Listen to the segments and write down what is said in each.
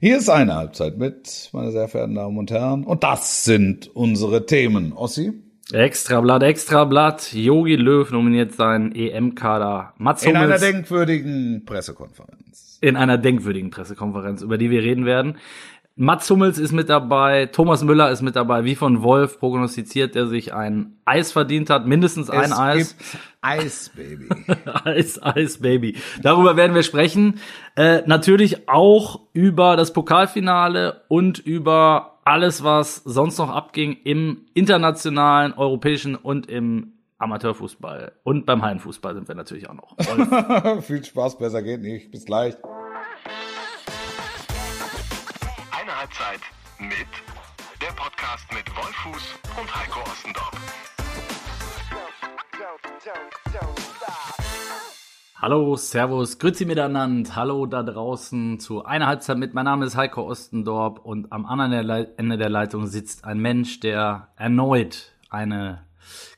Hier ist eine Halbzeit mit, meine sehr verehrten Damen und Herren. Und das sind unsere Themen. Ossi? Extrablatt, Extrablatt. Yogi Löw nominiert seinen EM-Kader. Mats In einer denkwürdigen Pressekonferenz. In einer denkwürdigen Pressekonferenz, über die wir reden werden. Mats Hummels ist mit dabei, Thomas Müller ist mit dabei, wie von Wolf prognostiziert, der sich ein Eis verdient hat, mindestens ein es Eis. Eis, Baby. Eis, Eis, Baby. Darüber werden wir sprechen. Äh, natürlich auch über das Pokalfinale und über alles, was sonst noch abging im internationalen, europäischen und im Amateurfußball. Und beim Hallenfußball sind wir natürlich auch noch. Viel Spaß, besser geht nicht. Bis gleich. Mit der Podcast mit Wolfuß und Heiko Ostendorf. Hallo, Servus, Grüezi miteinander. Hallo da draußen zu einer Halbzeit mit. Mein Name ist Heiko Ostendorp und am anderen Ende der Leitung sitzt ein Mensch, der erneut eine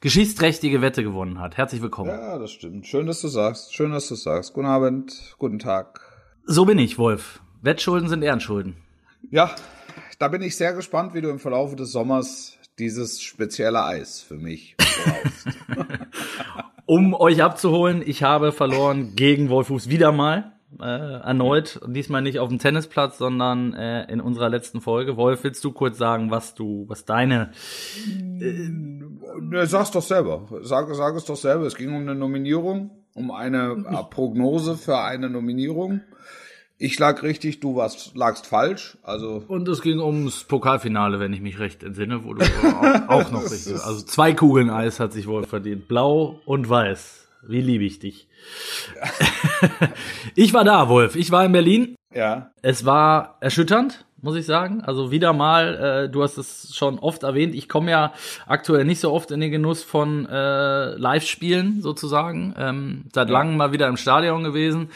geschichtsträchtige Wette gewonnen hat. Herzlich willkommen. Ja, das stimmt. Schön, dass du sagst. Schön, dass du sagst. Guten Abend, guten Tag. So bin ich, Wolf. Wettschulden sind Ehrenschulden. Ja, da bin ich sehr gespannt, wie du im Verlauf des Sommers dieses spezielle Eis für mich brauchst. um euch abzuholen, ich habe verloren gegen Wolfuß wieder mal. Äh, erneut, diesmal nicht auf dem Tennisplatz, sondern äh, in unserer letzten Folge. Wolf, willst du kurz sagen, was du, was deine äh, ne, Sag's doch selber. Sag, sag es doch selber. Es ging um eine Nominierung, um eine äh, Prognose für eine Nominierung. Ich lag richtig, du warst, lagst falsch. Also und es ging ums Pokalfinale, wenn ich mich recht entsinne, wo du auch, auch noch richtig. Also zwei Kugeln Eis hat sich wohl verdient, blau und weiß. Wie liebe ich dich. ich war da, Wolf. Ich war in Berlin. Ja. Es war erschütternd, muss ich sagen. Also wieder mal, äh, du hast es schon oft erwähnt, ich komme ja aktuell nicht so oft in den Genuss von äh, Live-Spielen sozusagen. Ähm, seit ja. langem mal wieder im Stadion gewesen.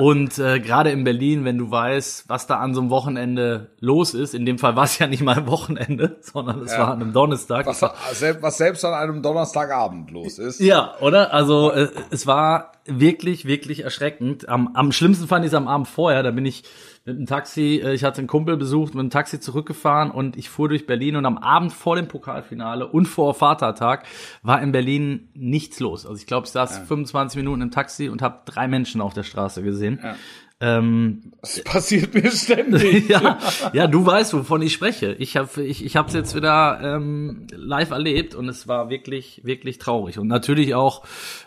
Und äh, gerade in Berlin, wenn du weißt, was da an so einem Wochenende los ist, in dem Fall war es ja nicht mal ein Wochenende, sondern es ja. war an einem Donnerstag. Was, was, selbst an einem Donnerstagabend los ist. Ja, oder? Also äh, es war wirklich, wirklich erschreckend. Am, am schlimmsten fand ich es am Abend vorher, da bin ich mit dem Taxi, äh, ich hatte einen Kumpel besucht, mit dem Taxi zurückgefahren und ich fuhr durch Berlin und am Abend vor dem Pokalfinale und vor Vatertag war in Berlin nichts los. Also ich glaube, ich saß ja. 25 Minuten im Taxi und habe drei Menschen auf der Straße gesehen. Ja. Ähm, das passiert mir ständig. ja, ja, du weißt, wovon ich spreche. Ich habe ich, ich hab's jetzt wieder ähm, live erlebt und es war wirklich, wirklich traurig. Und natürlich auch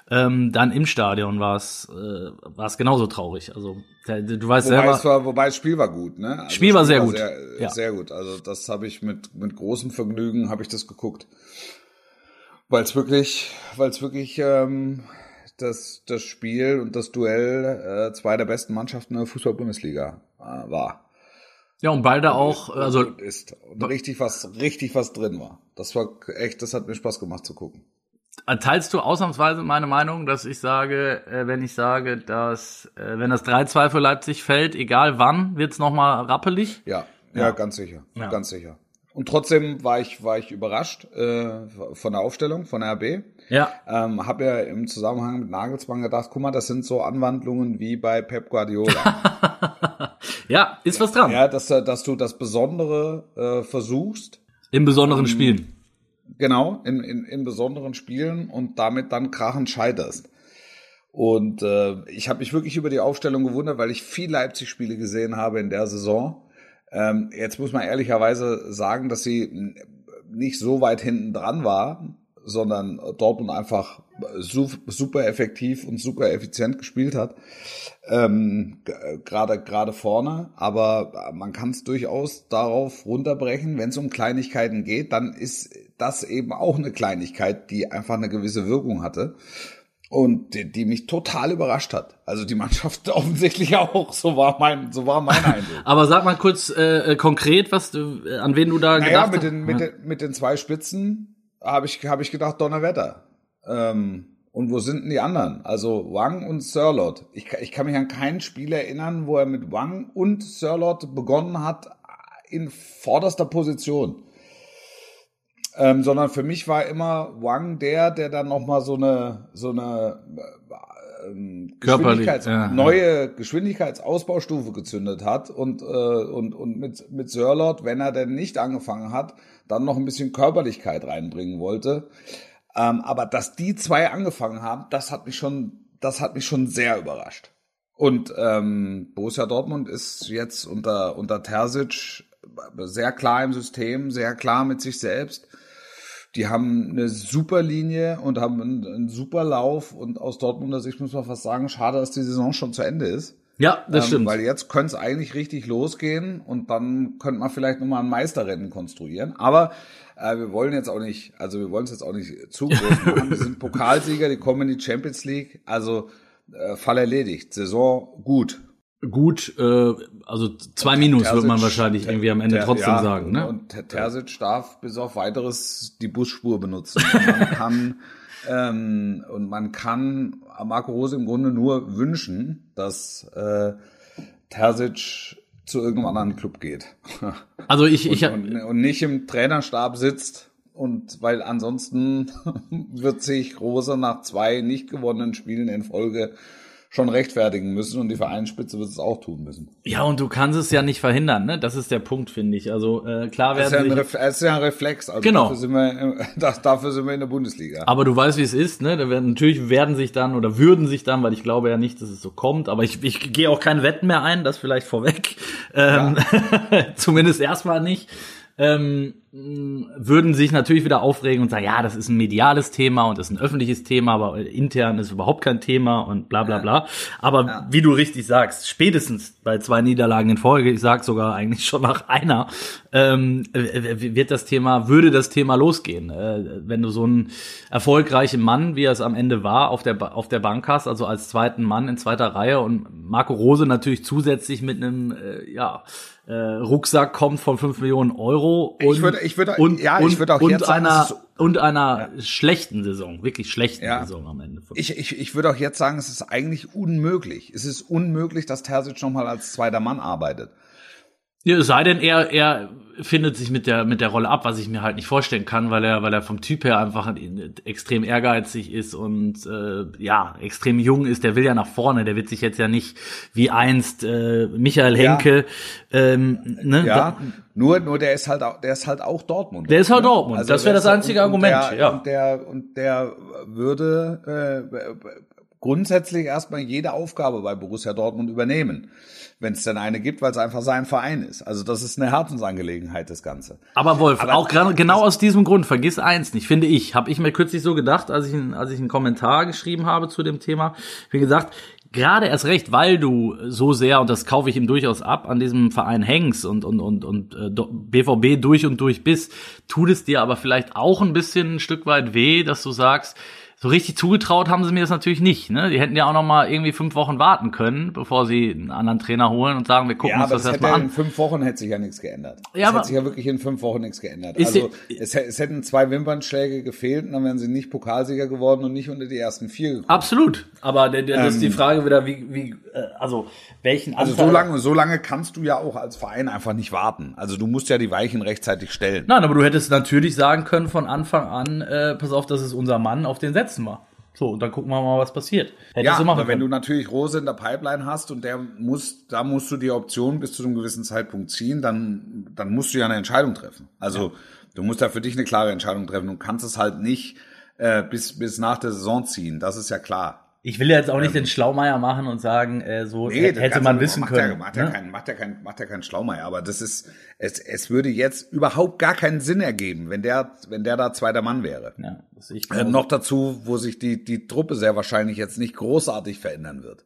ähm, dann im Stadion war es äh, war es genauso traurig. Also du weißt wobei selber. Es war, wobei das Spiel war gut, ne? Also Spiel war sehr war gut. Sehr, ja. sehr gut. Also das habe ich mit mit großem Vergnügen habe ich das geguckt, weil es wirklich, weil es wirklich ähm, das, das Spiel und das Duell äh, zwei der besten Mannschaften der Fußball-Bundesliga äh, war. Ja, und beide auch, also. Und ist. Und richtig was, richtig was drin war. Das war echt, das hat mir Spaß gemacht zu gucken. Teilst du ausnahmsweise meine Meinung, dass ich sage, äh, wenn ich sage, dass äh, wenn das 3-2 für Leipzig fällt, egal wann, wird's nochmal rappelig? Ja, ja, ja, ganz sicher. Ja. Ganz sicher. Und trotzdem war ich, war ich überrascht äh, von der Aufstellung von der RB. Ja. Ähm, habe ja im Zusammenhang mit Nagelsmann gedacht, guck mal, das sind so Anwandlungen wie bei Pep Guardiola. ja, ist was dran. Ja, dass, dass du das Besondere äh, versuchst. In besonderen ähm, Spielen. Genau, in, in, in besonderen Spielen und damit dann krachend scheiterst. Und äh, ich habe mich wirklich über die Aufstellung gewundert, weil ich viel Leipzig-Spiele gesehen habe in der Saison. Ähm, jetzt muss man ehrlicherweise sagen, dass sie nicht so weit hinten dran war, sondern Dortmund einfach super effektiv und super effizient gespielt hat. Ähm, gerade gerade vorne, aber man kann es durchaus darauf runterbrechen, wenn es um Kleinigkeiten geht, dann ist das eben auch eine Kleinigkeit, die einfach eine gewisse Wirkung hatte und die, die mich total überrascht hat. Also die Mannschaft offensichtlich auch. So war mein, so war mein Eindruck. Aber sag mal kurz äh, konkret, was du, äh, an wen du da naja, gedacht mit den, mit, den, mit den zwei Spitzen habe ich, hab ich gedacht, Donnerwetter. Ähm, und wo sind denn die anderen? Also Wang und Sirlot. Ich, ich kann mich an kein Spiel erinnern, wo er mit Wang und Sirlot begonnen hat in vorderster Position. Ähm, sondern für mich war immer Wang der, der dann noch mal so eine so eine ähm, Körperlich, Geschwindigkeits ja, ja. neue Geschwindigkeitsausbaustufe gezündet hat und, äh, und, und mit, mit Sörlot, wenn er denn nicht angefangen hat, dann noch ein bisschen Körperlichkeit reinbringen wollte. Ähm, aber dass die zwei angefangen haben, das hat mich schon, das hat mich schon sehr überrascht. Und ähm, Borussia Dortmund ist jetzt unter, unter Terzic sehr klar im System, sehr klar mit sich selbst. Die haben eine super Linie und haben einen, einen super Lauf und aus Dortmunder Sicht muss man fast sagen, schade, dass die Saison schon zu Ende ist. Ja, das Ähm, stimmt. Weil jetzt könnte es eigentlich richtig losgehen und dann könnte man vielleicht nochmal ein Meisterrennen konstruieren. Aber äh, wir wollen jetzt auch nicht, also wir wollen es jetzt auch nicht zu groß machen. Wir sind Pokalsieger, die kommen in die Champions League. Also äh, Fall erledigt. Saison gut. Gut, äh, also zwei Minus wird man Terzic- wahrscheinlich irgendwie am Ende Ter- trotzdem ja, sagen, ne? Und Ter- Terzic darf bis auf weiteres die Busspur benutzen. Und man kann ähm, und man kann Marco Rose im Grunde nur wünschen, dass äh, Terzic zu irgendeinem anderen Club geht Also ich, ich, und, und nicht im Trainerstab sitzt. Und weil ansonsten wird sich Rose nach zwei nicht gewonnenen Spielen in Folge schon rechtfertigen müssen und die Vereinsspitze wird es auch tun müssen. ja, und du kannst es ja nicht verhindern, ne? Das ist der Punkt, finde ich. Also äh, klar Das ist, ja werden Ref das ist ja ein Reflex. Also Genau. Dafür sind, wir, das, dafür sind wir in der Bundesliga. aber du weißt, wie es ist, ne? Da werden, natürlich werden sich dann oder würden sich dann, weil ich glaube ja nicht, dass es so kommt, aber ich, ich gehe auch keine Wetten mehr ein, das vielleicht vorweg. Ähm, zumindest erstmal nicht. Ähm, würden sich natürlich wieder aufregen und sagen, ja, das ist ein mediales Thema und das ist ein öffentliches Thema, aber intern ist überhaupt kein Thema und bla bla bla. Aber wie du richtig sagst, spätestens bei zwei Niederlagen in Folge, ich sag sogar eigentlich schon nach einer, ähm, äh, wird das Thema, würde das Thema losgehen. Äh, wenn du so einen erfolgreichen Mann, wie er es am Ende war, auf der, Ba- auf der Bank hast, also als zweiten Mann in zweiter Reihe und Marco Rose natürlich zusätzlich mit einem, äh, ja, äh, Rucksack kommt von 5 Millionen Euro und, Ich würde- ich würde- und, ja, ich und, würde auch und jetzt sagen, einer ist- und einer schlechten Saison, wirklich schlechten Ja. Saison am Ende. Ich, ich, ich würde auch jetzt sagen, es ist eigentlich unmöglich. Es ist unmöglich, dass Terzic nochmal als zweiter Mann arbeitet. Ja, es sei denn, er, er findet sich mit der, mit der Rolle ab, was ich mir halt nicht vorstellen kann, weil er, weil er vom Typ her einfach extrem ehrgeizig ist und äh, ja, extrem jung ist, der will ja nach vorne, der wird sich jetzt ja nicht wie einst äh, Michael Ja. Henke, ähm, ne? Ja, Da, nur, nur der ist halt auch, der ist halt auch Dortmund. Der ist halt ne? Dortmund. Das wäre das einzige und, Argument, Und der, ja. und der, und der würde äh, grundsätzlich erstmal jede Aufgabe bei Borussia Dortmund übernehmen. Wenn es denn eine gibt, weil es einfach sein Verein ist. Also das ist eine Herzensangelegenheit, das Ganze. Aber Wolf, Aber auch gerade genau aus diesem Grund, vergiss eins nicht, finde ich, habe ich mir kürzlich so gedacht, als ich, als ich einen Kommentar geschrieben habe zu dem Thema, wie gesagt, gerade erst recht, weil du so sehr, und das kaufe ich ihm durchaus ab, an diesem Verein hängst und, und, und, und äh, BVB durch und durch bist, tut es dir aber vielleicht auch ein bisschen ein Stück weit weh, dass du sagst, so richtig zugetraut haben sie mir das natürlich nicht. Ne? Die hätten ja auch noch mal irgendwie fünf Wochen warten können, bevor sie einen anderen Trainer holen und sagen, wir gucken Ja, uns aber das das hätte erstmal in an. fünf Wochen hätte sich ja nichts geändert. Ja, es aber- hätte sich ja wirklich in fünf Wochen nichts geändert. Also es, es hätten zwei Wimpernschläge gefehlt und dann wären sie nicht Pokalsieger geworden und nicht unter die ersten vier gekommen. Absolut. Aber der, der, das ist die Frage wieder, wie, wie äh, also welchen Also Anteil- so lange, so lange kannst du ja auch als Verein einfach nicht warten. Also du musst ja die Weichen rechtzeitig stellen. Nein, aber du hättest natürlich sagen können von Anfang an, äh, pass auf, das ist unser Mann, auf den setzen wir. So, und dann gucken wir mal, was passiert. Hättest ja, machen aber wenn du natürlich Rose in der Pipeline hast und der muss, da musst du die Option bis zu einem gewissen Zeitpunkt ziehen, dann, dann musst du ja eine Entscheidung treffen. Also du musst ja für dich eine klare Entscheidung treffen und kannst es halt nicht äh, bis, bis nach der Saison ziehen. Das ist ja klar. Ich will ja jetzt auch nicht den Schlaumeier machen und sagen, äh, so Nee, hätte das man wissen macht können. Ja, macht, ja ne? kein, macht, ja kein, macht ja keinen Schlaumeier, aber das ist, es, es würde jetzt überhaupt gar keinen Sinn ergeben, wenn der, wenn der da zweiter Mann wäre. ja, das ich Äh, noch dazu, wo sich die, die Truppe sehr wahrscheinlich jetzt nicht großartig verändern wird.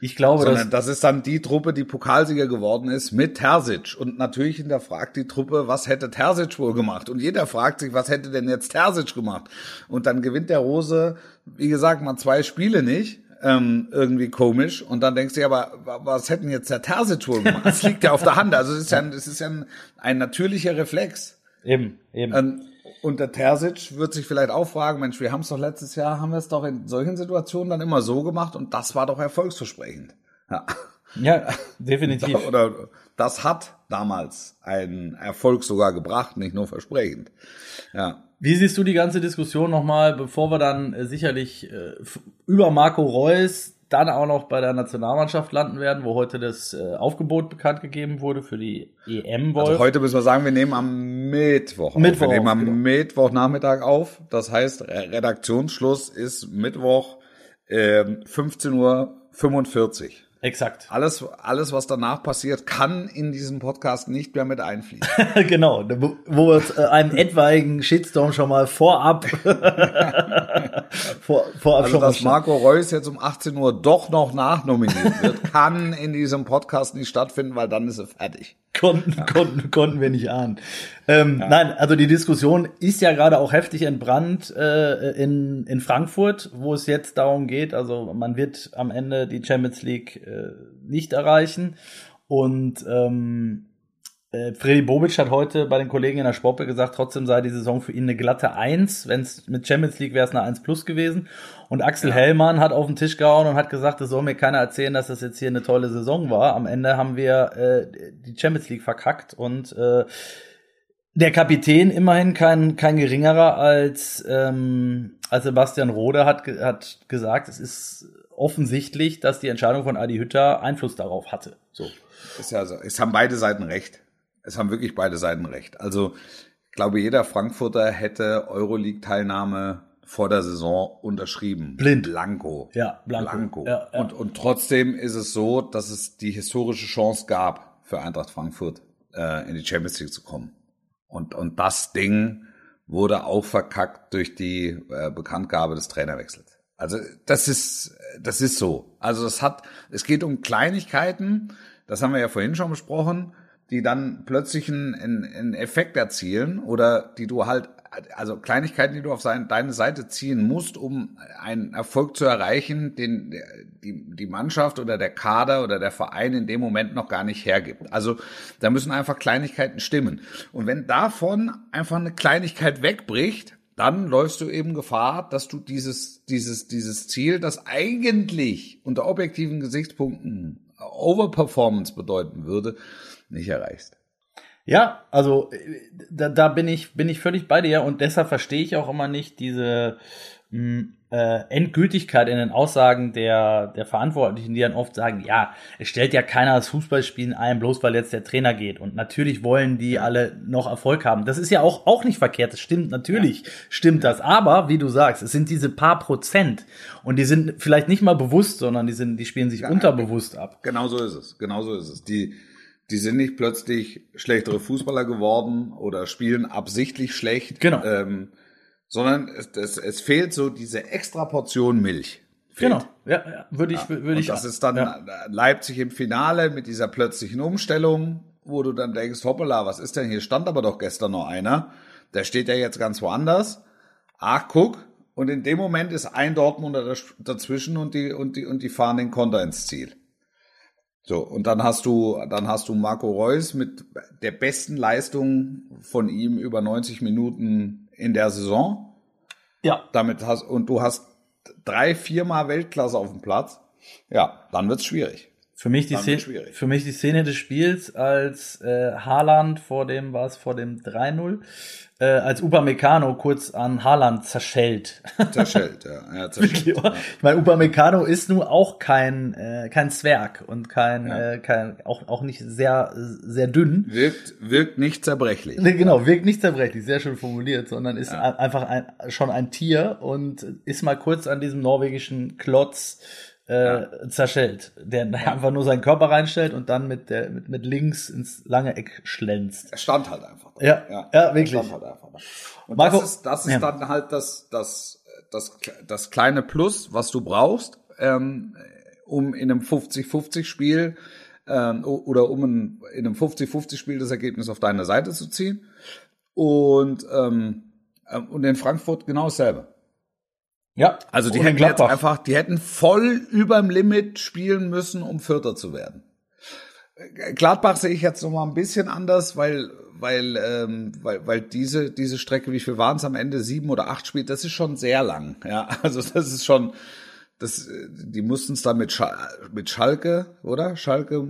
ich glaube, Sondern dass, das ist dann die Truppe, die Pokalsieger geworden ist mit Terzic. Und natürlich hinterfragt die Truppe, was hätte Terzic wohl gemacht? Und jeder fragt sich, was hätte denn jetzt Terzic gemacht? Und dann gewinnt der Rose, wie gesagt, mal zwei Spiele nicht. Ähm, irgendwie komisch. Und dann denkst du, ja, aber wa- was hätten jetzt der Terzic wohl gemacht? Das liegt ja auf der Hand. Also es ist ja, ein- es ist ja ein, ein natürlicher Reflex. eben, eben. Ähm, und der Terzic wird sich vielleicht auch fragen, Mensch, wir haben es doch letztes Jahr, haben wir es doch in solchen Situationen dann immer so gemacht und das war doch erfolgsversprechend. Ja. ja, definitiv. Oder das hat damals einen Erfolg sogar gebracht, nicht nur versprechend. Ja. Wie siehst du die ganze Diskussion nochmal, bevor wir dann äh, sicherlich äh, über Marco Reus dann auch noch bei der Nationalmannschaft landen werden, wo heute das äh, Aufgebot bekannt gegeben wurde für die EM. -Wolf. Also heute müssen wir sagen, wir nehmen am Mittwoch. Mittwoch auf. Wir nehmen am genau. Mittwochnachmittag auf. Das heißt, Redaktionsschluss ist Mittwoch äh, 15.45 Uhr. Exakt. Alles, alles, was danach passiert, kann in diesen Podcast nicht mehr mit einfließen. genau, wo wir äh, einen etwaigen Shitstorm schon mal vorab, vor, vorab also, schon dass Marco Reus jetzt um 18 Uhr doch noch nachnominiert wird, kann in diesem Podcast nicht stattfinden, weil dann ist er fertig. Konnten, ja. konnten, konnten wir nicht ahnen. Ähm, ja. Nein, also die Diskussion ist ja gerade auch heftig entbrannt äh, in, in Frankfurt, wo es jetzt darum geht, also man wird am Ende die Champions League äh, nicht erreichen. Und ähm, äh, Freddy Bobic hat heute bei den Kollegen in der Sportbild gesagt, trotzdem sei die Saison für ihn eine glatte Eins. Wenn es mit Champions League wäre es eine Eins plus gewesen. Und Axel ja. Hellmann hat auf den Tisch gehauen und hat gesagt, es soll mir keiner erzählen, dass das jetzt hier eine tolle Saison war. Am Ende haben wir äh, die Champions League verkackt und äh, der Kapitän immerhin kein, kein geringerer als, ähm, als Sebastian Rode hat, hat gesagt, es ist offensichtlich, dass die Entscheidung von Adi Hütter Einfluss darauf hatte. So. Ist ja so. Es haben beide Seiten recht. Es haben wirklich beide Seiten recht. Also ich glaube, jeder Frankfurter hätte Euroleague-Teilnahme vor der Saison unterschrieben. Blind. Blanco. Ja, Blanco. Blanco. Ja, ja. Und, und trotzdem ist es so, dass es die historische Chance gab, für Eintracht Frankfurt äh, in die Champions League zu kommen. Und, und das Ding wurde auch verkackt durch die äh, Bekanntgabe des Trainerwechsels. Also das ist, das ist so. Also es hat, es geht um Kleinigkeiten, das haben wir ja vorhin schon besprochen, die dann plötzlich einen, einen Effekt erzielen oder die du halt, also Kleinigkeiten, die du auf sein, deine Seite ziehen musst, um einen Erfolg zu erreichen, den die, die Mannschaft oder der Kader oder der Verein in dem Moment noch gar nicht hergibt. Also da müssen einfach Kleinigkeiten stimmen. Und wenn davon einfach eine Kleinigkeit wegbricht, dann läufst du eben Gefahr, dass du dieses, dieses, dieses Ziel, das eigentlich unter objektiven Gesichtspunkten Overperformance bedeuten würde, nicht erreichst. Ja, also da, da bin ich bin ich völlig bei dir und deshalb verstehe ich auch immer nicht diese mh, äh, Endgültigkeit in den Aussagen der der Verantwortlichen, die dann oft sagen, ja, es stellt ja keiner das Fußballspielen ein, bloß weil jetzt der Trainer geht und natürlich wollen die alle noch Erfolg haben. Das ist ja auch auch nicht verkehrt, das stimmt natürlich, ja. stimmt das, aber wie du sagst, es sind diese paar Prozent und die sind vielleicht nicht mal bewusst, sondern die sind die spielen sich ja, unterbewusst ab. Genau so ist es, genau so ist es. Die die sind nicht plötzlich schlechtere Fußballer geworden oder spielen absichtlich schlecht. Genau. Ähm, sondern es, es, es fehlt so diese extra Portion Milch. Fehlt. Genau, ja, ja würde ich, ja. würde ich. das ist dann ja. Leipzig im Finale mit dieser plötzlichen Umstellung, wo du dann denkst, hoppala, was ist denn hier? Stand aber doch gestern noch einer. Der steht ja jetzt ganz woanders. Ach, guck. Und in dem Moment ist ein Dortmunder dazwischen und die, und die, und die fahren den Konter ins Ziel. So, und dann hast du, dann hast du Marco Reus mit der besten Leistung von ihm über 90 Minuten in der Saison. Ja. Damit hast, und du hast drei, viermal Weltklasse auf dem Platz. Ja, dann wird's schwierig. Für mich die Szene, für mich die Szene des Spiels, als äh, Haaland vor dem, war es vor dem 3-0, äh, als Upamecano kurz an Haaland zerschellt. Zerschellt, ja. ja zerschellt, ja. Ich meine, Upamecano ist nun auch kein äh, kein Zwerg und kein ja. äh, kein auch auch nicht sehr sehr dünn. Wirkt wirkt nicht zerbrechlich. Genau, wirkt nicht zerbrechlich, sehr schön formuliert, sondern ist einfach ein, schon ein Tier und ist mal kurz an diesem norwegischen Klotz äh, ja. zerschellt, der ja. einfach nur seinen Körper reinstellt und dann mit der mit, mit links ins lange Eck schlänzt. Er stand halt einfach. Da. Ja, ja, ja, wirklich. Er stand halt einfach da. Und Marco, das ist, das ist dann halt das, das, das, das kleine Plus, was du brauchst, ähm, um in einem 50-50-Spiel ähm, oder um ein, in einem 50-50-Spiel das Ergebnis auf deine Seite zu ziehen. Und, ähm, ähm und in Frankfurt genau dasselbe. Ja. Also die hätten jetzt einfach, die hätten voll überm Limit spielen müssen, um Vierter zu werden. Gladbach sehe ich jetzt noch mal ein bisschen anders, weil weil ähm, weil weil diese diese Strecke, wie viel waren es am Ende? Sieben oder acht Spiele, das ist schon sehr lang. Ja, also das ist schon das, die mussten es dann mit, Schal mit Schalke, oder? Schalke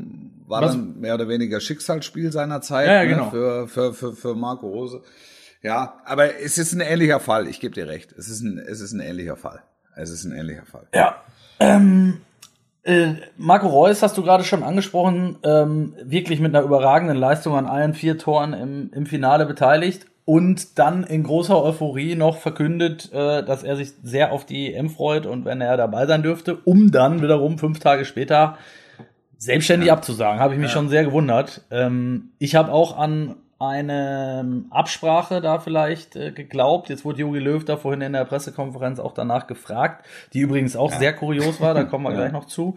war Was? dann mehr oder weniger Schicksalsspiel seiner Zeit Ja, ja, ne, genau. für, für, für, für Marco Rose. Ja, aber es ist ein ähnlicher Fall. Ich gebe dir recht. Es ist ein, es ist ein ähnlicher Fall. Es ist ein ähnlicher Fall. Ja. Ähm, äh, Marco Reus hast du gerade schon angesprochen, ähm, wirklich mit einer überragenden Leistung an allen vier Toren im, im Finale beteiligt und dann in großer Euphorie noch verkündet, äh, dass er sich sehr auf die EM freut und wenn er dabei sein dürfte, um dann wiederum fünf Tage später selbstständig abzusagen. Habe ich mich schon sehr gewundert. Ähm, ich habe auch an eine ähm, Absprache da vielleicht äh, geglaubt. Jetzt wurde Jogi Löw da vorhin in der Pressekonferenz auch danach gefragt, die übrigens auch sehr kurios war, da kommen wir gleich noch zu.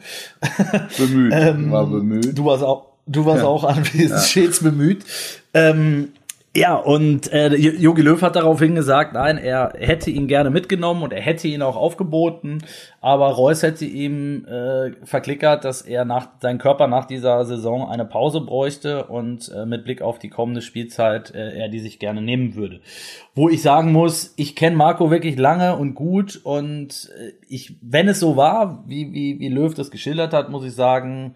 Bemüht. Ähm, war bemüht. Du warst auch, du warst auch anwesend, stets bemüht. Ähm, ja, und äh, Jogi Löw hat daraufhin gesagt, nein, er hätte ihn gerne mitgenommen und er hätte ihn auch aufgeboten, aber Reus hätte ihm äh, verklickert, dass er nach sein Körper nach dieser Saison eine Pause bräuchte und äh, mit Blick auf die kommende Spielzeit äh, er die sich gerne nehmen würde. Wo ich sagen muss, ich kenne Marco wirklich lange und gut und äh, ich, wenn es so war, wie, wie, wie Löw das geschildert hat, muss ich sagen,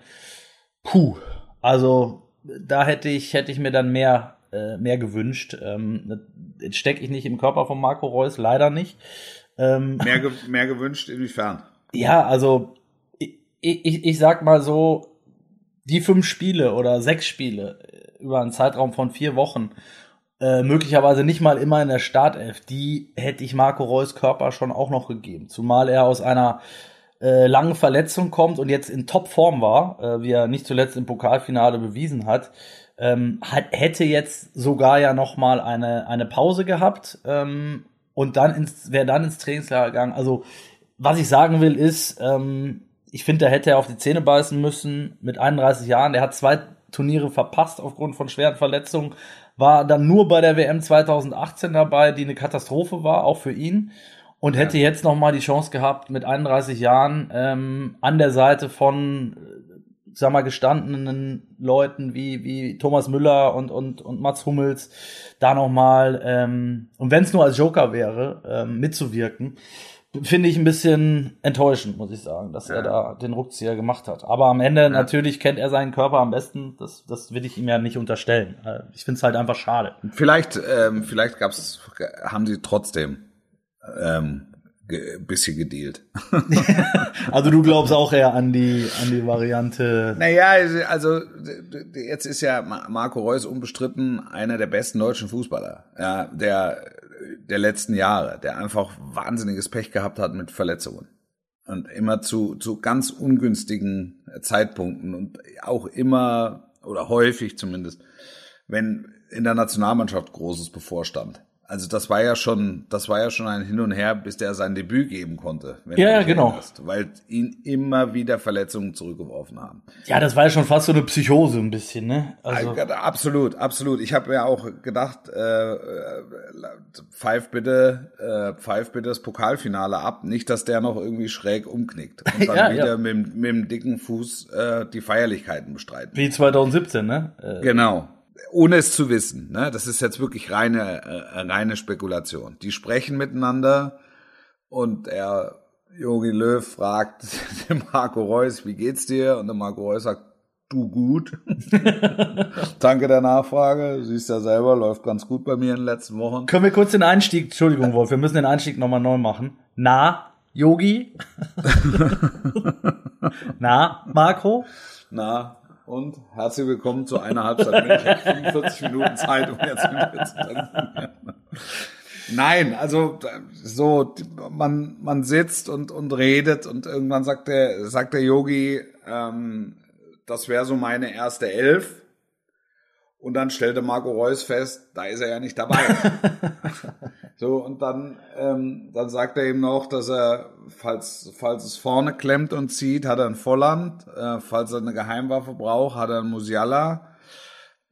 Puh, also da hätte ich hätte ich mir dann mehr äh, mehr gewünscht. Ähm, jetzt stecke ich nicht im Körper von Marco Reus, leider nicht. Ähm, Mehr, ge mehr gewünscht, inwiefern? ja, also ich, ich, ich sag mal so, die fünf Spiele oder sechs Spiele äh, über einen Zeitraum von vier Wochen, äh, möglicherweise nicht mal immer in der Startelf, die hätte ich Marco Reus Körper schon auch noch gegeben. Zumal er aus einer äh, langen Verletzung kommt und jetzt in Topform war, äh, wie er nicht zuletzt im Pokalfinale bewiesen hat. Ähm, hat, hätte jetzt sogar ja noch mal eine, eine Pause gehabt ähm, und dann ins, wäre dann ins Trainingslager gegangen. Also was ich sagen will ist, ähm, ich finde, da hätte er auf die Zähne beißen müssen mit 31 Jahren. Der hat zwei Turniere verpasst aufgrund von schweren Verletzungen, war dann nur bei der WM 2018 dabei, die eine Katastrophe war, auch für ihn. Und hätte jetzt noch mal die Chance gehabt, mit 31 Jahren ähm, an der Seite von, sag mal, gestandenen Leuten wie, wie Thomas Müller und, und, und Mats Hummels da noch mal, ähm, und wenn es nur als Joker wäre, ähm, mitzuwirken finde ich ein bisschen enttäuschend, muss ich sagen, dass er da den Rückzieher gemacht hat. Aber am Ende natürlich kennt er seinen Körper am besten. Das, das will ich ihm ja nicht unterstellen. Äh, Ich finde es halt einfach schade. Vielleicht, ähm, vielleicht gab's, haben sie trotzdem ähm, ge bisschen gedealt. Also du glaubst auch eher an die an die Variante. Naja, also jetzt ist ja Ma- Marco Reus unbestritten einer der besten deutschen Fußballer, ja, der der letzten Jahre, der einfach wahnsinniges Pech gehabt hat mit Verletzungen und immer zu zu ganz ungünstigen Zeitpunkten und auch immer oder häufig zumindest, wenn in der Nationalmannschaft Großes bevorstand. Also das war ja schon, das war ja schon ein Hin und Her, bis der sein Debüt geben konnte. Wenn Ja, genau. erinnerst, weil ihn immer wieder Verletzungen zurückgeworfen haben. Ja, das war ja schon fast so eine Psychose ein bisschen, ne? Also absolut, absolut. Ich habe mir auch gedacht, äh, äh, pfeif bitte, äh, pfeif bitte das Pokalfinale ab, nicht, dass der noch irgendwie schräg umknickt und dann Ja, wieder ja. Mit, dem- mit dem dicken Fuß äh, die Feierlichkeiten bestreiten. wie 2017, ne? Äh, Genau. Ohne es zu wissen. Ne? Das ist jetzt wirklich reine, äh, reine Spekulation. Die sprechen miteinander und er, Jogi Löw, fragt den Marco Reus, wie geht's dir? Und der Marco Reus sagt, du gut. Danke der Nachfrage. Du siehst ja selber, läuft ganz gut bei mir in den letzten Wochen. Können wir kurz den Einstieg, Entschuldigung, Wolf, wir müssen den Einstieg nochmal neu machen. Na, Yogi? Na, Marco? Na, und herzlich willkommen zu einer Halbzeit. Ich habe 45 Minuten Zeit, um jetzt mit dir zu telefonieren. Nein, also so man man sitzt und und redet und irgendwann sagt der sagt der Yogi, ähm, das wäre so meine erste Elf. Und dann stellte Marco Reus fest, da ist er ja nicht dabei. so, und dann, ähm, dann sagt er ihm noch, dass er, falls, falls es vorne klemmt und zieht, hat er ein Volland. Äh, falls er eine Geheimwaffe braucht, hat er einen Musiala.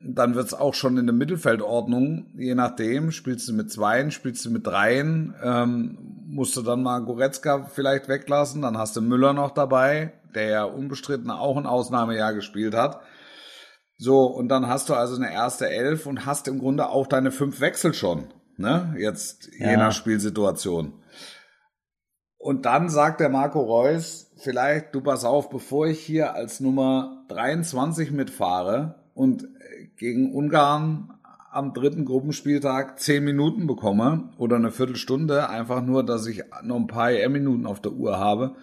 Dann wird's auch schon in der Mittelfeldordnung, je nachdem, spielst du mit Zweien, spielst du mit Dreien, ähm, musst du dann mal Goretzka vielleicht weglassen, dann hast du Müller noch dabei, der ja unbestritten auch ein Ausnahmejahr gespielt hat. So, und dann hast du also eine erste Elf und hast im Grunde auch deine fünf Wechsel schon, ne? Jetzt je Ja. nach Spielsituation. Und dann sagt der Marco Reus, vielleicht, du pass auf, bevor ich hier als Nummer 23 mitfahre und gegen Ungarn am dritten Gruppenspieltag zehn Minuten bekomme oder eine Viertelstunde, einfach nur, dass ich noch ein paar EM-Minuten auf der Uhr habe,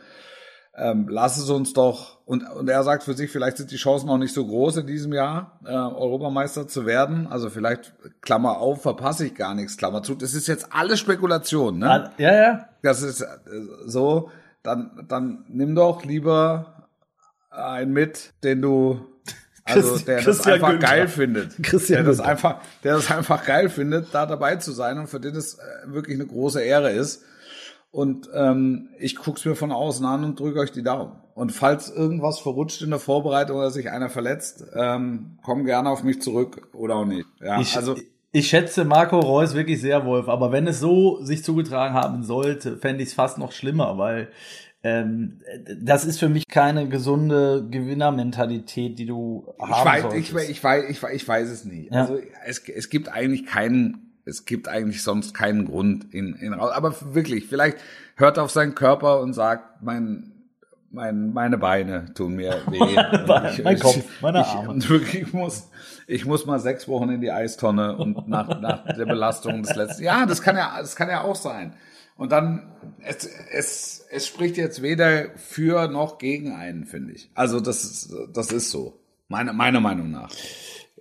ähm, lass es uns doch, und, und er sagt für sich, vielleicht sind die Chancen auch nicht so groß in diesem Jahr, äh, Europameister zu werden. Also vielleicht, Klammer auf, verpasse ich gar nichts, Klammer zu. Das ist jetzt alles Spekulation, ne? Ja, ja. Das ist äh, so, dann, dann nimm doch lieber einen mit, den du also der das Christian einfach Günther. geil findet. Christian der das Günther. einfach, der das einfach geil findet, da dabei zu sein und für den es äh, wirklich eine große Ehre ist. Und ähm, ich guck's mir von außen an und drücke euch die Daumen. Und falls irgendwas verrutscht in der Vorbereitung oder sich einer verletzt, ähm, komm gerne auf mich zurück oder auch nicht. Ja, Ich, also ich schätze Marco Reus wirklich sehr, Wolf. Aber wenn es so sich zugetragen haben sollte, fände ich es fast noch schlimmer, weil ähm, das ist für mich keine gesunde Gewinnermentalität, die du ich haben weiß, solltest. ich, weiß- ich weiß, ich, weiß- ich weiß es nie. Ja. Also es, es gibt eigentlich keinen, es gibt eigentlich sonst keinen Grund in, in aber wirklich, vielleicht hört auf seinen Körper und sagt, mein mein, meine Beine tun mir weh. Beine, mein Kopf, meine ich, Arme. Und wirklich, ich muss, ich muss mal sechs Wochen in die Eistonne und nach, nach der Belastung des letzten. Ja, das kann ja, das kann ja auch sein. Und dann, es, es, es spricht jetzt weder für noch gegen einen, finde ich. Also das ist, das ist so. Meine, meiner Meinung nach.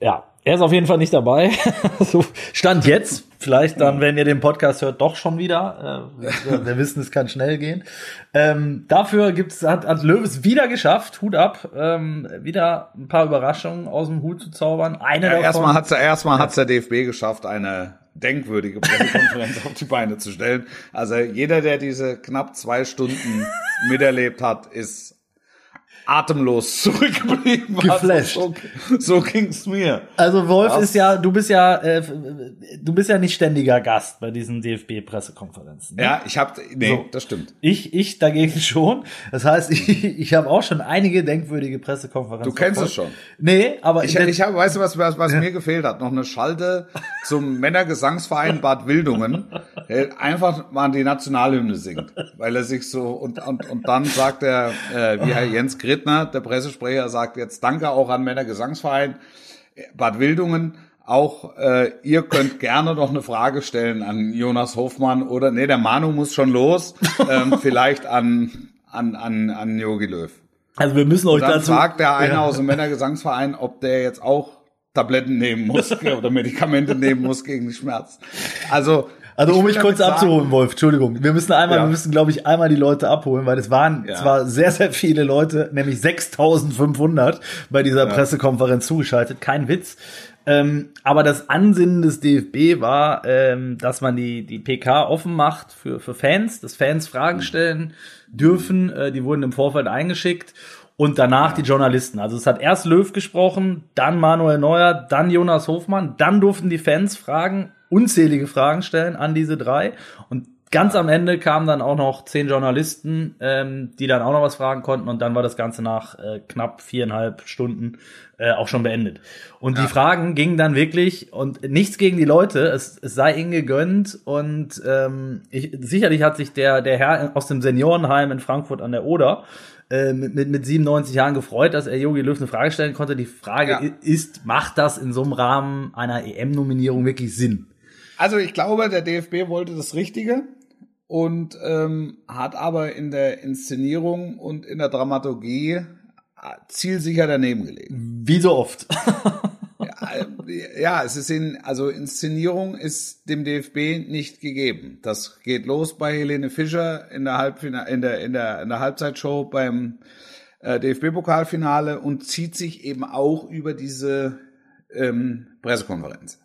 Ja, er ist auf jeden Fall nicht dabei. so stand jetzt. Vielleicht dann, wenn ihr den Podcast hört, doch schon wieder. Äh, wir, wissen, es kann schnell gehen. Ähm, dafür gibt's, hat, hat Löwes wieder geschafft, Hut ab, ähm, wieder ein paar Überraschungen aus dem Hut zu zaubern. Eine Ja, davon. erstmal hat's, erstmal hat's der DFB geschafft, eine denkwürdige Pressekonferenz auf die Beine zu stellen. Also jeder, der diese knapp zwei Stunden miterlebt hat, ist atemlos zurückgeblieben. Geflasht. Also so, so ging's mir. Also Wolf Was? ist ja, du bist ja, äh, du bist ja nicht ständiger Gast bei diesen DFB-Pressekonferenzen. ne? Ja, ich habe, nee, So. das stimmt. Ich, ich dagegen schon. Das heißt, ich, ich habe auch schon einige denkwürdige Pressekonferenzen. Du kennst es schon. Nee, aber Ich, ich habe, weißt du, was, was, was mir gefehlt hat? Noch eine Schalte zum Männergesangsverein Bad Wildungen, der einfach mal die Nationalhymne singt, weil er sich so und und, und dann sagt er, äh, wie Herr Jens Grittner, der Pressesprecher, sagt jetzt Danke auch an Männergesangsverein Bad Wildungen. Auch äh, ihr könnt gerne noch eine Frage stellen an Jonas Hofmann oder nee, der Manu muss schon los, ähm, vielleicht an an an an Jogi Löw. also wir müssen euch Dann dazu. fragt der eine Ja. aus dem Männergesangsverein, ob der jetzt auch Tabletten nehmen muss oder Medikamente nehmen muss gegen die Schmerzen. Also, Also um will mich kurz sagen- abzuholen, Wolf, Entschuldigung. Wir müssen einmal, Ja. wir müssen, glaube ich, einmal die Leute abholen, weil es waren Ja. zwar sehr, sehr viele Leute, nämlich 6500 bei dieser Pressekonferenz zugeschaltet. Kein Witz. Ähm, aber das Ansinnen des DFB war, ähm, dass man die, die PK offen macht für, für Fans, dass Fans Fragen stellen dürfen. Äh, die wurden im Vorfeld eingeschickt. Und danach die Journalisten. Also es hat erst Löw gesprochen, dann Manuel Neuer, dann Jonas Hofmann, dann durften die Fans Fragen, unzählige Fragen stellen an diese drei. Und ganz am Ende kamen dann auch noch zehn Journalisten, ähm, die dann auch noch was fragen konnten. Und dann war das Ganze nach äh, knapp viereinhalb Stunden äh, auch schon beendet. Und die Fragen gingen dann wirklich und nichts gegen die Leute. Es, es sei ihnen gegönnt und ähm, ich, sicherlich hat sich der der Herr aus dem Seniorenheim in Frankfurt an der Oder äh, mit, mit, mit 97 Jahren gefreut, dass er Jogi Löw eine Frage stellen konnte. Die Frage Ja. ist, macht das in so einem Rahmen einer EM-Nominierung wirklich Sinn? Also ich glaube, der DFB wollte das Richtige und ähm, hat aber in der Inszenierung und in der Dramaturgie äh, zielsicher daneben gelegen. Wie so oft. Ja, es ist in, also Inszenierung ist dem DFB nicht gegeben. Das geht los bei Helene Fischer in der Halbfina in der, in der, in der Halbzeitshow beim äh, DFB-Pokalfinale und zieht sich eben auch über diese ähm, Pressekonferenz.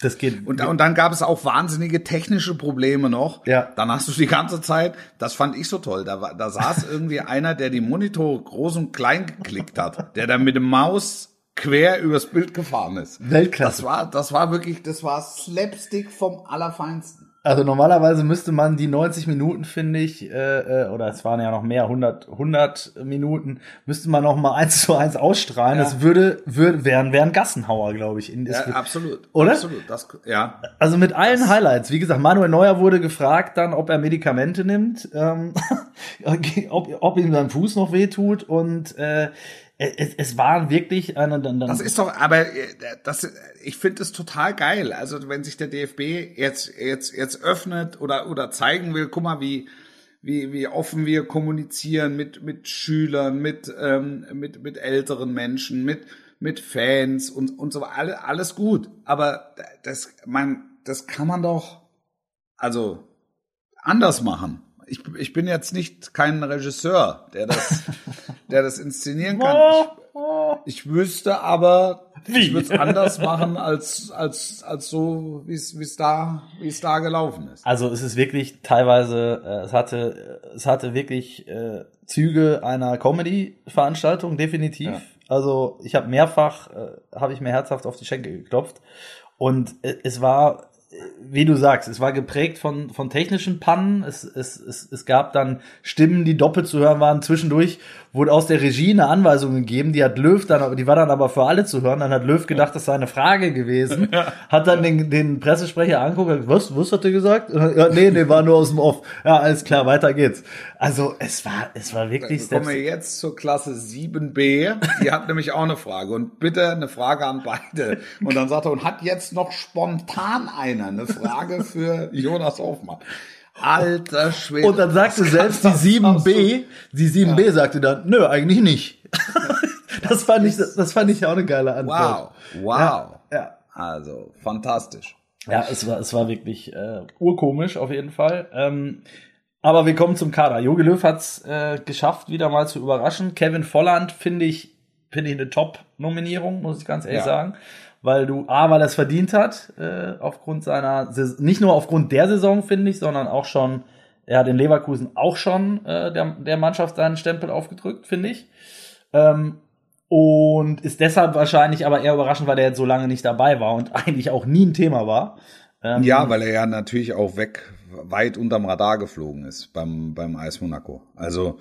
Das geht. Und, und dann gab es auch wahnsinnige technische Probleme noch. Ja. Dann hast du die ganze Zeit, das fand ich so toll, da, war, da saß irgendwie einer, der die Monitore groß und klein geklickt hat, der dann mit dem Maus quer übers Bild gefahren ist. Weltklasse. Das war, das war wirklich, das war Slapstick vom Allerfeinsten. Also normalerweise müsste man die 90 Minuten, finde ich, äh, äh, oder es waren ja noch mehr, 100, 100 Minuten, müsste man noch mal eins zu eins ausstrahlen. Ja. Das würde, würde wären, wären Gassenhauer, glaube ich. In, Ja, es- absolut. Oder? Absolut. Das, ja. also mit allen Highlights. Wie gesagt, Manuel Neuer wurde gefragt dann, ob er Medikamente nimmt, ähm, ob, ob ihm sein Fuß noch wehtut und äh, es, es war wirklich eine dann, dann Das ist doch, aber äh, das, ich finde es total geil. Also wenn sich der DFB jetzt jetzt jetzt öffnet oder oder zeigen will, guck mal wie wie wie offen wir kommunizieren mit mit Schülern, mit ähm, mit mit älteren Menschen, mit mit Fans und und so alle, alles gut. Aber das man das kann man doch also anders machen. Ich, ich bin jetzt nicht kein Regisseur, der das, der das inszenieren kann. Ich, ich wüsste aber, ich würde es anders machen als, als, als so, wie es, wie es da, wie es da gelaufen ist. Also es ist wirklich teilweise, äh, es hatte, es hatte wirklich äh, Züge einer Comedy-Veranstaltung, definitiv. Ja. Also ich habe mehrfach, äh, habe ich mir herzhaft auf die Schenkel geklopft. Und äh, es war, wie du sagst, es war geprägt von, von technischen Pannen. Es, es, es, es gab dann Stimmen, die doppelt zu hören waren. Zwischendurch wurde aus der Regie eine Anweisung gegeben, die hat Löw dann, die war dann aber für alle zu hören. Dann hat Löw gedacht, das sei eine Frage gewesen. Hat dann den, den Pressesprecher angeguckt, was, was hat er gesagt? Dann, Ja, nee, nee, war nur aus dem Off. Ja, alles klar, weiter geht's. Also es war, es war wirklich Kommen wir jetzt zur Klasse 7b. Die hat nämlich auch eine Frage. Und bitte eine Frage an beide. Und dann sagt er, und hat jetzt noch spontan einer eine Frage für Jonas Hoffmann. Alter Schwede. Und dann sagte selbst die das- 7b, die 7b sagte dann, nö, eigentlich nicht. das fand ich, das fand ich auch eine geile Antwort. Wow, wow. Ja. Also, fantastisch. Ja, es war, es war wirklich äh, urkomisch auf jeden Fall. Ähm, aber wir kommen zum Kader. Jogi Löw hat's äh, geschafft, wieder mal zu überraschen. Kevin Volland finde ich, finde ich eine Top-Nominierung, muss ich ganz ehrlich Ja. sagen. Weil du, A, weil er es verdient hat, äh, aufgrund seiner, nicht nur aufgrund der Saison, finde ich, sondern auch schon, er hat in Leverkusen auch schon äh, der, der Mannschaft seinen Stempel aufgedrückt, finde ich. Ähm, und ist deshalb wahrscheinlich aber eher überraschend, weil er jetzt so lange nicht dabei war und eigentlich auch nie ein Thema war. Ähm, Ja, weil er ja natürlich auch weg, weit unterm Radar geflogen ist beim, beim Eis Monaco. Also,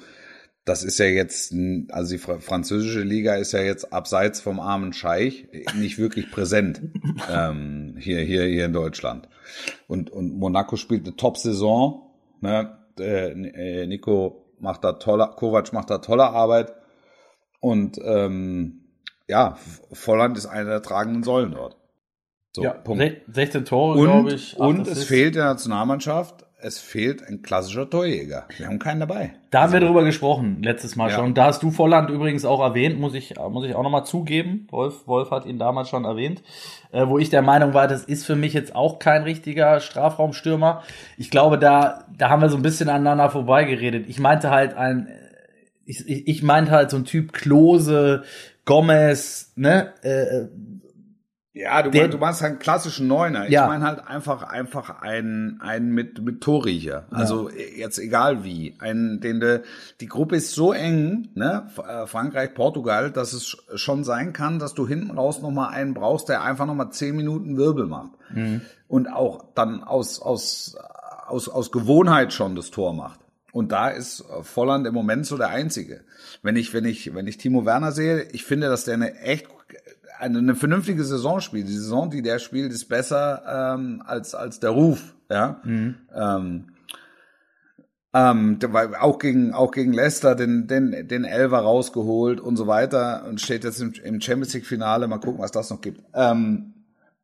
das ist ja jetzt, also die Fra- französische Liga ist ja jetzt abseits vom armen Scheich nicht wirklich präsent ähm, hier, hier, hier in Deutschland. Und, und Monaco spielt eine Top-Saison. Ne? Äh, äh, Nico macht da tolle, Kovac macht da tolle Arbeit. Und ähm, ja, Volland ist einer der tragenden Säulen dort. So, ja, Punkt. se- 16 Tore, Und, glaube ich. und es fehlt der Nationalmannschaft, es fehlt ein klassischer Torjäger. Wir haben keinen dabei. Da haben wir drüber gesprochen, letztes Mal Ja. schon. Da hast du Volland übrigens auch erwähnt, muss ich, muss ich auch nochmal zugeben. Wolf, Wolf hat ihn damals schon erwähnt. Äh, wo ich der Meinung war, das ist für mich jetzt auch kein richtiger Strafraumstürmer. Ich glaube, da, da haben wir so ein bisschen aneinander vorbeigeredet. Ich meinte halt ein, ich, ich, ich meinte halt so ein Typ Klose, Gomez, ne, äh, Ja, du, Der- meinst, du meinst einen klassischen Neuner. Ja. Ich meine halt einfach, einfach einen, einen mit, mit Torriecher. Also jetzt egal wie. Einen, den de, die Gruppe ist so eng, ne, äh, Frankreich, Portugal, dass es sch- schon sein kann, dass du hinten raus nochmal einen brauchst, der einfach nochmal zehn Minuten Wirbel macht. Und auch dann aus, aus, aus, aus Gewohnheit schon das Tor macht. Und da ist äh, Volland im Moment so der Einzige. Wenn ich, wenn ich, wenn ich Timo Werner sehe, ich finde, dass der eine echt eine, eine vernünftige Saison spielt. Die Saison, die der spielt, ist besser ähm, als als der Ruf. Ja. Ähm, ähm, war auch gegen auch gegen Leicester den den den Elver rausgeholt und so weiter und steht jetzt im, im Champions League Finale. Mal gucken, was das noch gibt. Ähm,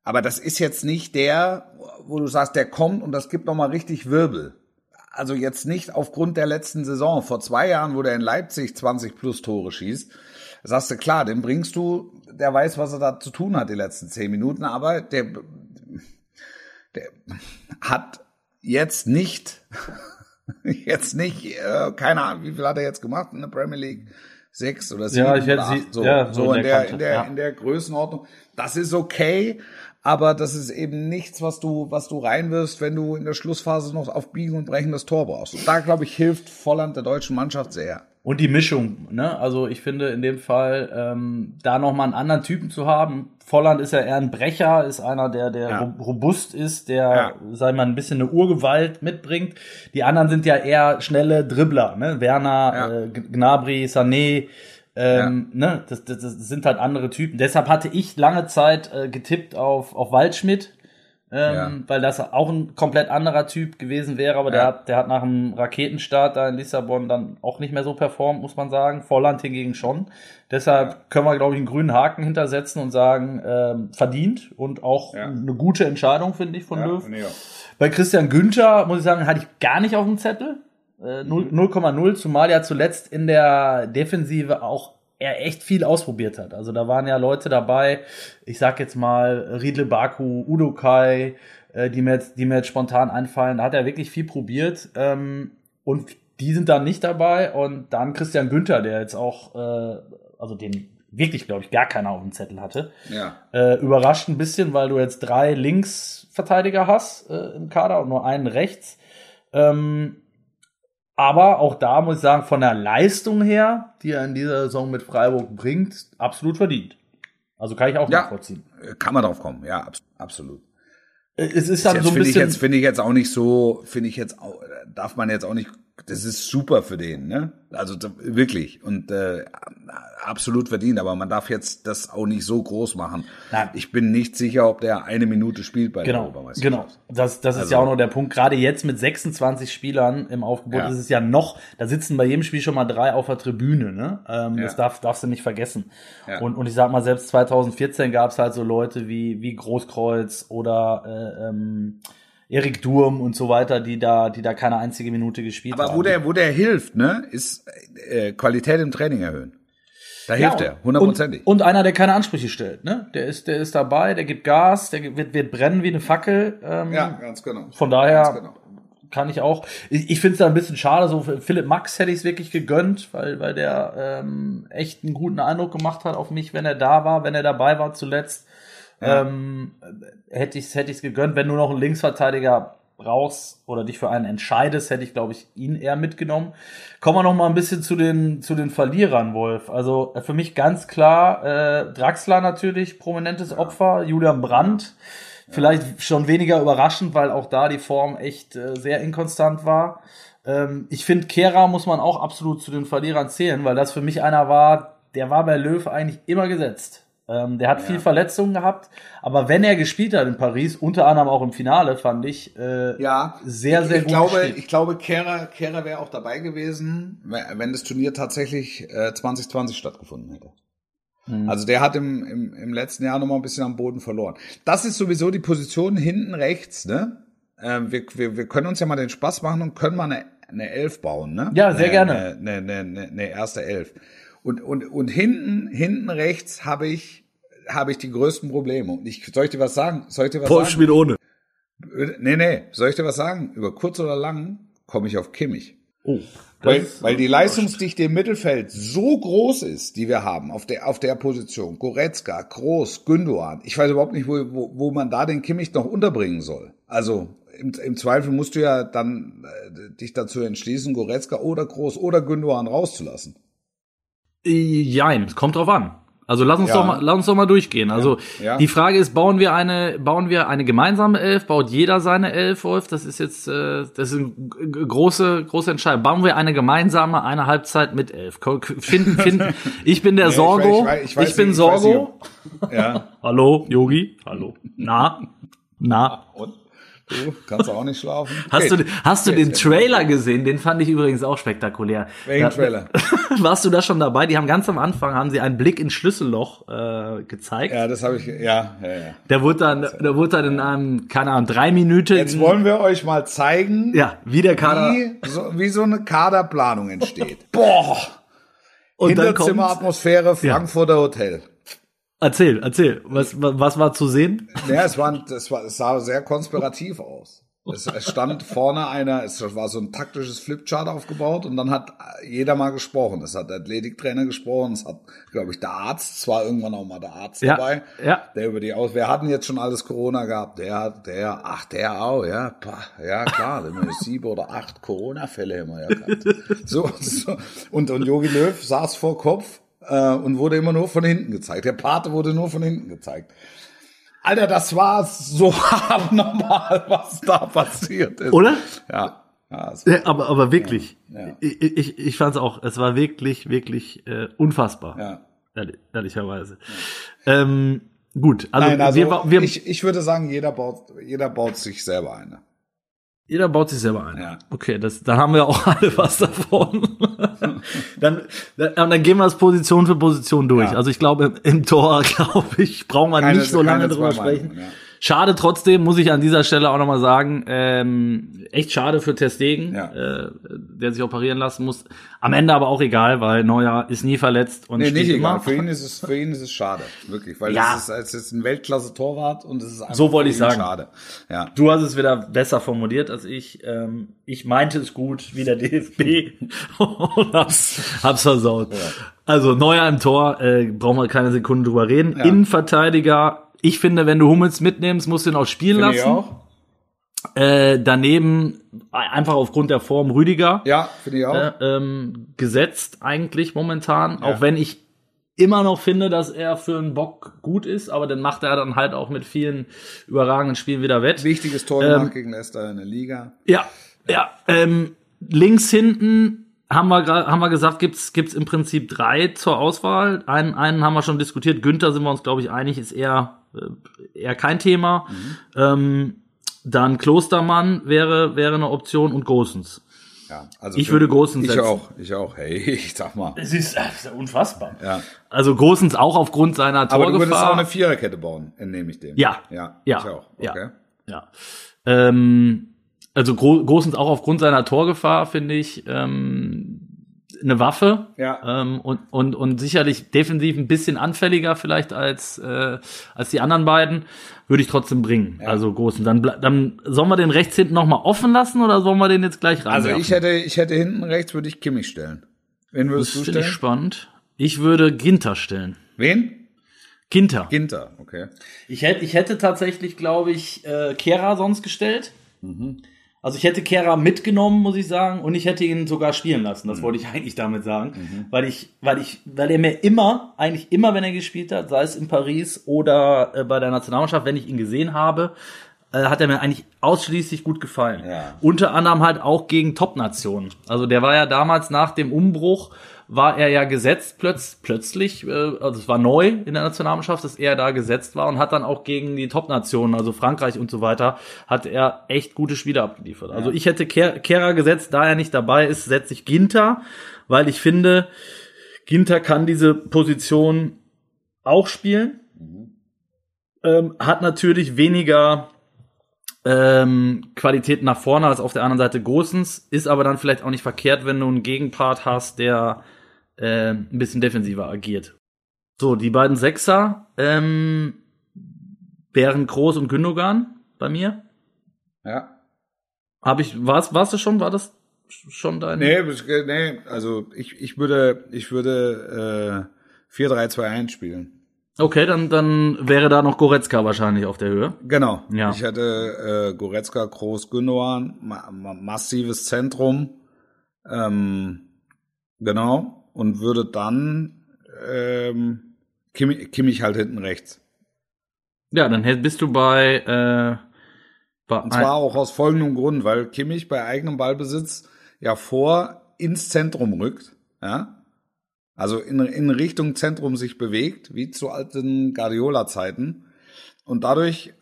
aber das ist jetzt nicht der, wo du sagst, der kommt und das gibt noch mal richtig Wirbel. Also jetzt nicht aufgrund der letzten Saison. Vor zwei Jahren, wo der in Leipzig 20 plus Tore schießt, sagst du, klar, den bringst du, der weiß, was er da zu tun hat die letzten zehn Minuten, aber der, der hat jetzt nicht, jetzt nicht, äh, keine Ahnung, wie viel hat er jetzt gemacht in der Premier League? Sechs oder sieben Ja, ich hätte oder sie- acht, so, ja, so so in in der der, Kante, in der, ja. in der Größenordnung. Das ist okay, aber das ist eben nichts, was du, was du reinwirfst, wenn du in der Schlussphase noch auf Biegen und Brechen das Tor brauchst. Und da, glaube ich, hilft Volland der deutschen Mannschaft sehr. Und die Mischung, ne? Also ich finde in dem Fall ähm, da nochmal einen anderen Typen zu haben. Volland ist ja eher ein Brecher, ist einer, der, der Ja. ro- robust ist, der, Ja. sag ich mal, ein bisschen eine Urgewalt mitbringt. Die anderen sind ja eher schnelle Dribbler, ne? Werner, Ja. äh, Gnabry, Sané, ähm, ne? Das, das, das sind halt andere Typen. Deshalb hatte ich lange Zeit äh, getippt auf, auf Waldschmidt. Ähm, Ja. weil das auch ein komplett anderer Typ gewesen wäre, aber der Ja. hat, der hat nach dem Raketenstart da in Lissabon dann auch nicht mehr so performt, muss man sagen. Volland hingegen schon. Deshalb können wir, glaube ich, einen grünen Haken hintersetzen und sagen, ähm, verdient und auch Ja. eine gute Entscheidung, finde ich, von Ja, Löw. Bei Christian Günther, muss ich sagen, hatte ich gar nicht auf dem Zettel. Äh, null- 0,0, zumal ja zuletzt in der Defensive auch er echt viel ausprobiert hat. Also da waren ja Leute dabei, ich sag jetzt mal Riedle Baku, Udo Kai, äh, die, mir jetzt, die mir jetzt spontan einfallen. Da hat er wirklich viel probiert. Ähm, und die sind dann nicht dabei. Und dann Christian Günther, der jetzt auch, äh, also den wirklich, glaube ich, gar keiner auf dem Zettel hatte. Ja. Äh, überrascht ein bisschen, weil du jetzt drei Linksverteidiger hast äh, im Kader und nur einen rechts. Ähm, aber auch da muss ich sagen, von der Leistung her, die er in dieser Saison mit Freiburg bringt, absolut verdient. Also kann ich auch Ja. nachvollziehen. Kann man drauf kommen, ja, abs absolut. Äh, Es ist dann Jetzt so ein ich bisschen. jetzt finde ich jetzt auch nicht so, finde ich jetzt auch, darf man jetzt auch nicht, das ist super für den, ne? Also wirklich und äh, absolut verdient, aber man darf jetzt das auch nicht so groß machen. Nein. Ich bin nicht sicher, ob der eine Minute spielt bei der Genau, Europameisterschaft. genau. Das, das ist Also- ja auch noch der Punkt. Gerade jetzt mit 26 Spielern im Aufgebot Ja. ist es ja noch, da sitzen bei jedem Spiel schon mal drei auf der Tribüne. Ne? Ähm, Ja. Das darf, darfst du nicht vergessen. Ja. Und, und ich sag mal, selbst 2014 gab es halt so Leute wie, wie Großkreuz oder äh, ähm, Erik Durm und so weiter, die da, die da keine einzige Minute gespielt Aber haben. wo der, wo der hilft, ne, ist äh, Qualität im Training erhöhen. Da hilft Ja, er, hundertprozentig. Und, und einer, der keine Ansprüche stellt. Ne? Der, ist, der ist dabei, der gibt Gas, der wird, wird brennen wie eine Fackel. Ähm, Ja, ganz genau. Von daher genau. kann ich auch. Ich, ich finde es da ein bisschen schade. So für Philipp Max hätte ich es wirklich gegönnt, weil, weil der ähm, echt einen guten Eindruck gemacht hat auf mich, wenn er da war, wenn er dabei war zuletzt. Ja. Ähm, hätte ich es hätte ich's gegönnt. Wenn du noch einen Linksverteidiger brauchst oder dich für einen entscheidest, hätte ich, glaube ich, ihn eher mitgenommen. Kommen wir noch mal ein bisschen zu den, zu den Verlierern, Wolf. Also äh, für mich ganz klar, äh, Draxler natürlich, prominentes Opfer, Julian Brandt. Vielleicht schon weniger überraschend, weil auch da die Form echt äh, sehr inkonstant war. Ähm, ich finde, Kehra muss man auch absolut zu den Verlierern zählen, weil das für mich einer war, der war bei Löw eigentlich immer gesetzt. Ähm, der hat viel Verletzungen gehabt, aber wenn er gespielt hat in Paris, unter anderem auch im Finale, fand ich äh, Ja, sehr, sehr ich gut glaube, ich glaube, Kehrer, Kehrer wäre auch dabei gewesen, wenn das Turnier tatsächlich äh, 2020 stattgefunden hätte. Mhm. Also der hat im, im, im letzten Jahr noch mal ein bisschen am Boden verloren. Das ist sowieso die Position hinten rechts, ne? Ähm, wir, wir, wir können uns ja mal den Spaß machen und können mal eine, eine Elf bauen, ne? Ja, sehr eine, gerne. Eine, eine, eine, eine erste Elf. Und, und, und hinten, hinten rechts habe ich, habe ich die größten Probleme. Und ich, soll ich dir was sagen? Soll ich dir was Wolf sagen? spielt ohne. Nee, nee, soll ich dir was sagen? Über kurz oder lang komme ich auf Kimmich. Oh, Weil, weil die Leistungsdichte im Mittelfeld so groß ist, die wir haben, auf der, auf der Position. Goretzka, Groß, Gündogan. Ich weiß überhaupt nicht, wo, wo, wo man da den Kimmich noch unterbringen soll. Also, im, im Zweifel musst du ja dann äh, dich dazu entschließen, Goretzka oder Groß oder Gündogan rauszulassen. Jein, es kommt drauf an. Also lass uns Ja. doch mal, lass uns doch mal durchgehen. Also Ja. die Frage ist, bauen wir eine, bauen wir eine gemeinsame Elf? Baut jeder seine Elf, Wolf? Das ist jetzt, äh, das ist eine große, große Entscheidung. Bauen wir eine gemeinsame, eine Halbzeit mit Elf? Finden, finden. Ich bin der ich Sorgo. weiß- ich weiß- ich weiß bin nicht- ich Sorgo. Ja. Hallo, Yogi. Hallo. Na, na. Und? Du kannst auch nicht schlafen? Hast Geht. du, hast du Geht. den Trailer gesehen? Den fand ich übrigens auch spektakulär. Welchen Da- Trailer? Warst du da schon dabei? Die haben ganz am Anfang haben sie einen Blick ins Schlüsselloch äh, gezeigt. Ja, das habe ich, ja, ja, ja. Der wurde dann, der wurde dann in einem, keine Ahnung, drei Minuten. Jetzt wollen wir euch mal zeigen, ja, wie der Kader. wie, so, wie so eine Kaderplanung entsteht. Boah! und Hinterzimmeratmosphäre, Frankfurter Hotel. Erzähl, erzähl, was, was war zu sehen? Ja, es war, das war, es sah sehr konspirativ aus. Es, es stand vorne einer, es war so ein taktisches Flipchart aufgebaut und dann hat jeder mal gesprochen. Es hat der Athletiktrainer gesprochen, es hat, glaube ich, der Arzt, zwar irgendwann auch mal der Arzt Ja, dabei, ja. der über die aus. Wir hatten jetzt schon alles Corona gehabt. Der hat, der, ach, der auch, ja, ja klar, sieben oder acht Corona-Fälle immer ja gehabt. So, so. Und und Jogi Löw saß vor Kopf äh, und wurde immer nur von hinten gezeigt. Der Pate wurde nur von hinten gezeigt. Alter, das war so abnormal, was da passiert ist. Oder? Ja. ja aber, aber wirklich. Ja. Ich, ich, ich fand es auch, es war wirklich, wirklich äh, unfassbar. ja. Ehrlich, ehrlicherweise. Ähm, gut, also, Nein, also wir, wir, ich, ich würde sagen, jeder baut, jeder baut sich selber eine. Jeder baut sich selber ein. Ja. Okay, das, dann haben wir auch alle was davon. dann, dann, dann gehen wir das Position für Position durch. Ja. Also ich glaube, im Tor, glaube ich, brauchen wir Keine- nicht so lange drüber sprechen. Meinungen, ja. Schade trotzdem, muss ich an dieser Stelle auch nochmal sagen, ähm, echt schade für Testegen, Ja. äh, der sich operieren lassen muss. Am Ende aber auch egal, weil Neuer ist nie verletzt und Nee, nicht immer. egal. Für ihn ist es, für ihn ist es schade. Wirklich. Weil Ja. es, ist, es ist ein Weltklasse-Torwart und es ist einfach So wollte ich sagen. schade. Ja. Du hast es wieder besser formuliert als ich. Ähm, ich meinte es gut wie der DFB und hab's, hab's versaut. Also Neuer im Tor, äh, brauchen wir keine Sekunde drüber reden. Ja. Innenverteidiger, ich finde, wenn du Hummels mitnimmst, musst du ihn auch spielen Finde ich lassen. auch. Äh, daneben einfach aufgrund der Form Rüdiger Ja, finde ich auch. äh, ähm, gesetzt eigentlich momentan, Ja. auch wenn ich immer noch finde, dass er für einen Bock gut ist, aber dann macht er dann halt auch mit vielen überragenden Spielen wieder wett. Wichtiges Tor Ähm, gegen Leicester in der Liga. Ja, ja. Ähm, links hinten haben wir, haben wir gesagt, gibt's gibt's im Prinzip drei zur Auswahl. Einen, einen haben wir schon diskutiert. Günther sind wir uns, glaube ich, einig, ist eher, äh, eher kein Thema. Ähm, dann Klostermann wäre, wäre eine Option und Gosens. Ja, also Ich für- würde Ich setzen. auch, ich auch. Hey, ich sag mal. Es ist, das ist ja unfassbar. Ja. Also Gosens auch aufgrund seiner Aber du würdest auch Torgefahr. eine Viererkette bauen, entnehme ich dem. Ja. Ja, Ja. ich auch. Ja. Okay. Ja. Ähm, also Gro Gosens auch aufgrund seiner Torgefahr, finde ich, ähm, eine Waffe. Ja. Ähm, und, und, und sicherlich defensiv ein bisschen anfälliger vielleicht als, äh, als die anderen beiden, würde ich trotzdem bringen. Ja. Also Gosens. Dann, dann sollen wir den rechts hinten nochmal offen lassen oder sollen wir den jetzt gleich rein? Also ich hätte, ich hätte hinten rechts würde ich Kimmich stellen. Wen das würdest du finde ich stellen? spannend. Ich würde Ginter stellen. Wen? Ginter. Ginter, okay. Ich hätte, ich hätte tatsächlich, glaube ich, äh, Kera sonst gestellt. Also ich hätte Kera mitgenommen, muss ich sagen, und ich hätte ihn sogar spielen lassen. Das wollte ich eigentlich damit sagen, weil ich, weil ich, weil er mir immer, eigentlich immer, wenn er gespielt hat, sei es in Paris oder äh, bei der Nationalmannschaft, wenn ich ihn gesehen habe, äh, hat er mir eigentlich ausschließlich gut gefallen. Ja. Unter anderem halt auch gegen Top-Nationen. Also der war ja damals nach dem Umbruch war er ja gesetzt plötz, plötzlich, äh, also es war neu in der Nationalmannschaft, dass er da gesetzt war und hat dann auch gegen die Top-Nationen, also Frankreich und so weiter, hat er echt gute Spiele abgeliefert. Also ich hätte Ker Kehrer gesetzt, da er nicht dabei ist, setze ich Ginter, weil ich finde, Ginter kann diese Position auch spielen, ähm, hat natürlich weniger ähm, Qualität nach vorne als auf der anderen Seite Gosens, ist aber dann vielleicht auch nicht verkehrt, wenn du einen Gegenpart hast, der äh, ein bisschen defensiver agiert. So, die beiden Sechser ähm, wären Groß und Gündogan bei mir. Ja. Habe ich, war's, warst du schon, war das schon dein? Nee, nee, also ich, ich würde, ich würde äh, 4-3-2-1 spielen. Okay, dann, dann wäre da noch Goretzka wahrscheinlich auf der Höhe. Genau. Ja. Ich hätte äh, Goretzka, Groß, Gündogan, ma ma massives Zentrum. Ähm, genau. Und würde dann ähm, Kimmich, Kimmich halt hinten rechts. Ja, dann bist du bei, äh, bei Und zwar auch aus folgendem Grund, weil Kimmich bei eigenem Ballbesitz ja vor ins Zentrum rückt, ja. Also in, in Richtung Zentrum sich bewegt, wie zu alten Guardiola-Zeiten. Und dadurch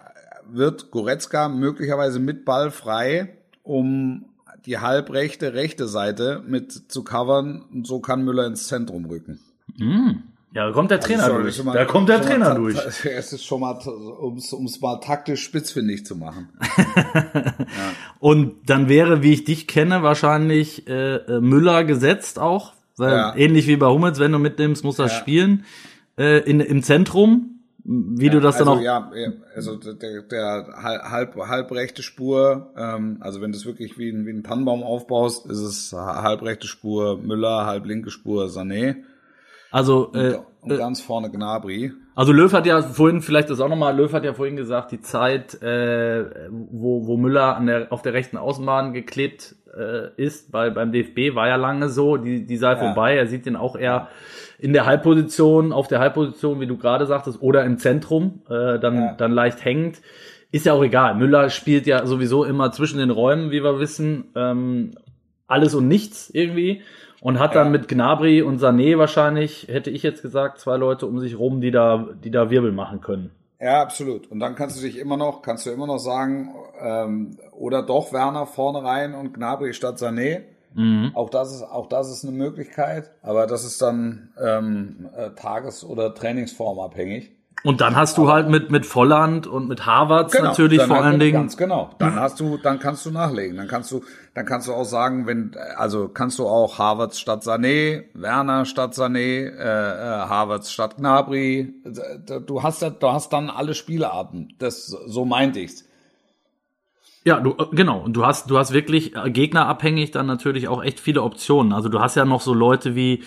wird Goretzka möglicherweise mit Ball frei, um die halbrechte, rechte Seite mit zu covern. Und so kann Müller ins Zentrum rücken. Hm. Ja, da kommt der Trainer Also, durch. mal- da kommt der mal Trainer ta- durch. Es ist schon mal, um es mal taktisch spitzfindig zu machen. Und dann wäre, wie ich dich kenne, wahrscheinlich äh, äh, Müller gesetzt auch. Weil Ja. ähnlich wie bei Hummels, wenn du mitnimmst, muss das Ja. spielen. Äh, in, Im Zentrum. Wie ja, du das also, dann auch. Ja, also der, der halb, halbrechte Spur, ähm, also wenn du es wirklich wie, ein, wie ein Tannenbaum aufbaust, ist es halbrechte Spur Müller, halblinke Spur Sané. Also äh, und, und ganz vorne Gnabry. Also Löw hat ja vorhin, vielleicht das auch nochmal, Löw hat ja vorhin gesagt, die Zeit, äh, wo, wo Müller an der, auf der rechten Außenbahn geklebt äh, ist, bei, beim DFB, war ja lange so, die, die sei ja. vorbei. Er sieht den auch eher in der Halbposition, auf der Halbposition, wie du gerade sagtest, oder im Zentrum, äh, dann, ja. dann leicht hängend. Ist ja auch egal. Müller spielt ja sowieso immer zwischen den Räumen, wie wir wissen, ähm, alles und nichts irgendwie und hat ja. dann mit Gnabry und Sané wahrscheinlich, hätte ich jetzt gesagt, zwei Leute um sich rum, die da, die da Wirbel machen können. Ja, absolut. Und dann kannst du dich immer noch, kannst du immer noch sagen, ähm, oder doch Werner vorne rein und Gnabry statt Sané. Mhm. Auch das ist, auch das ist eine Möglichkeit, aber das ist dann ähm, äh, Tages- oder Trainingsform abhängig. Und dann hast du Aber, halt mit, mit Volland und mit Harvards genau, natürlich vor allen Dingen. Ganz genau. Dann hast du, dann kannst du nachlegen. Dann kannst du, dann kannst du auch sagen, wenn, also kannst du auch Harvards statt Sané, Werner statt Sané, äh, äh, Harvards statt Gnabry. Du hast du hast dann alle Spielarten. Das, so meinte ich's. Ja, du, äh, genau. Und du hast, du hast wirklich äh, gegnerabhängig dann natürlich auch echt viele Optionen. Also du hast ja noch so Leute wie,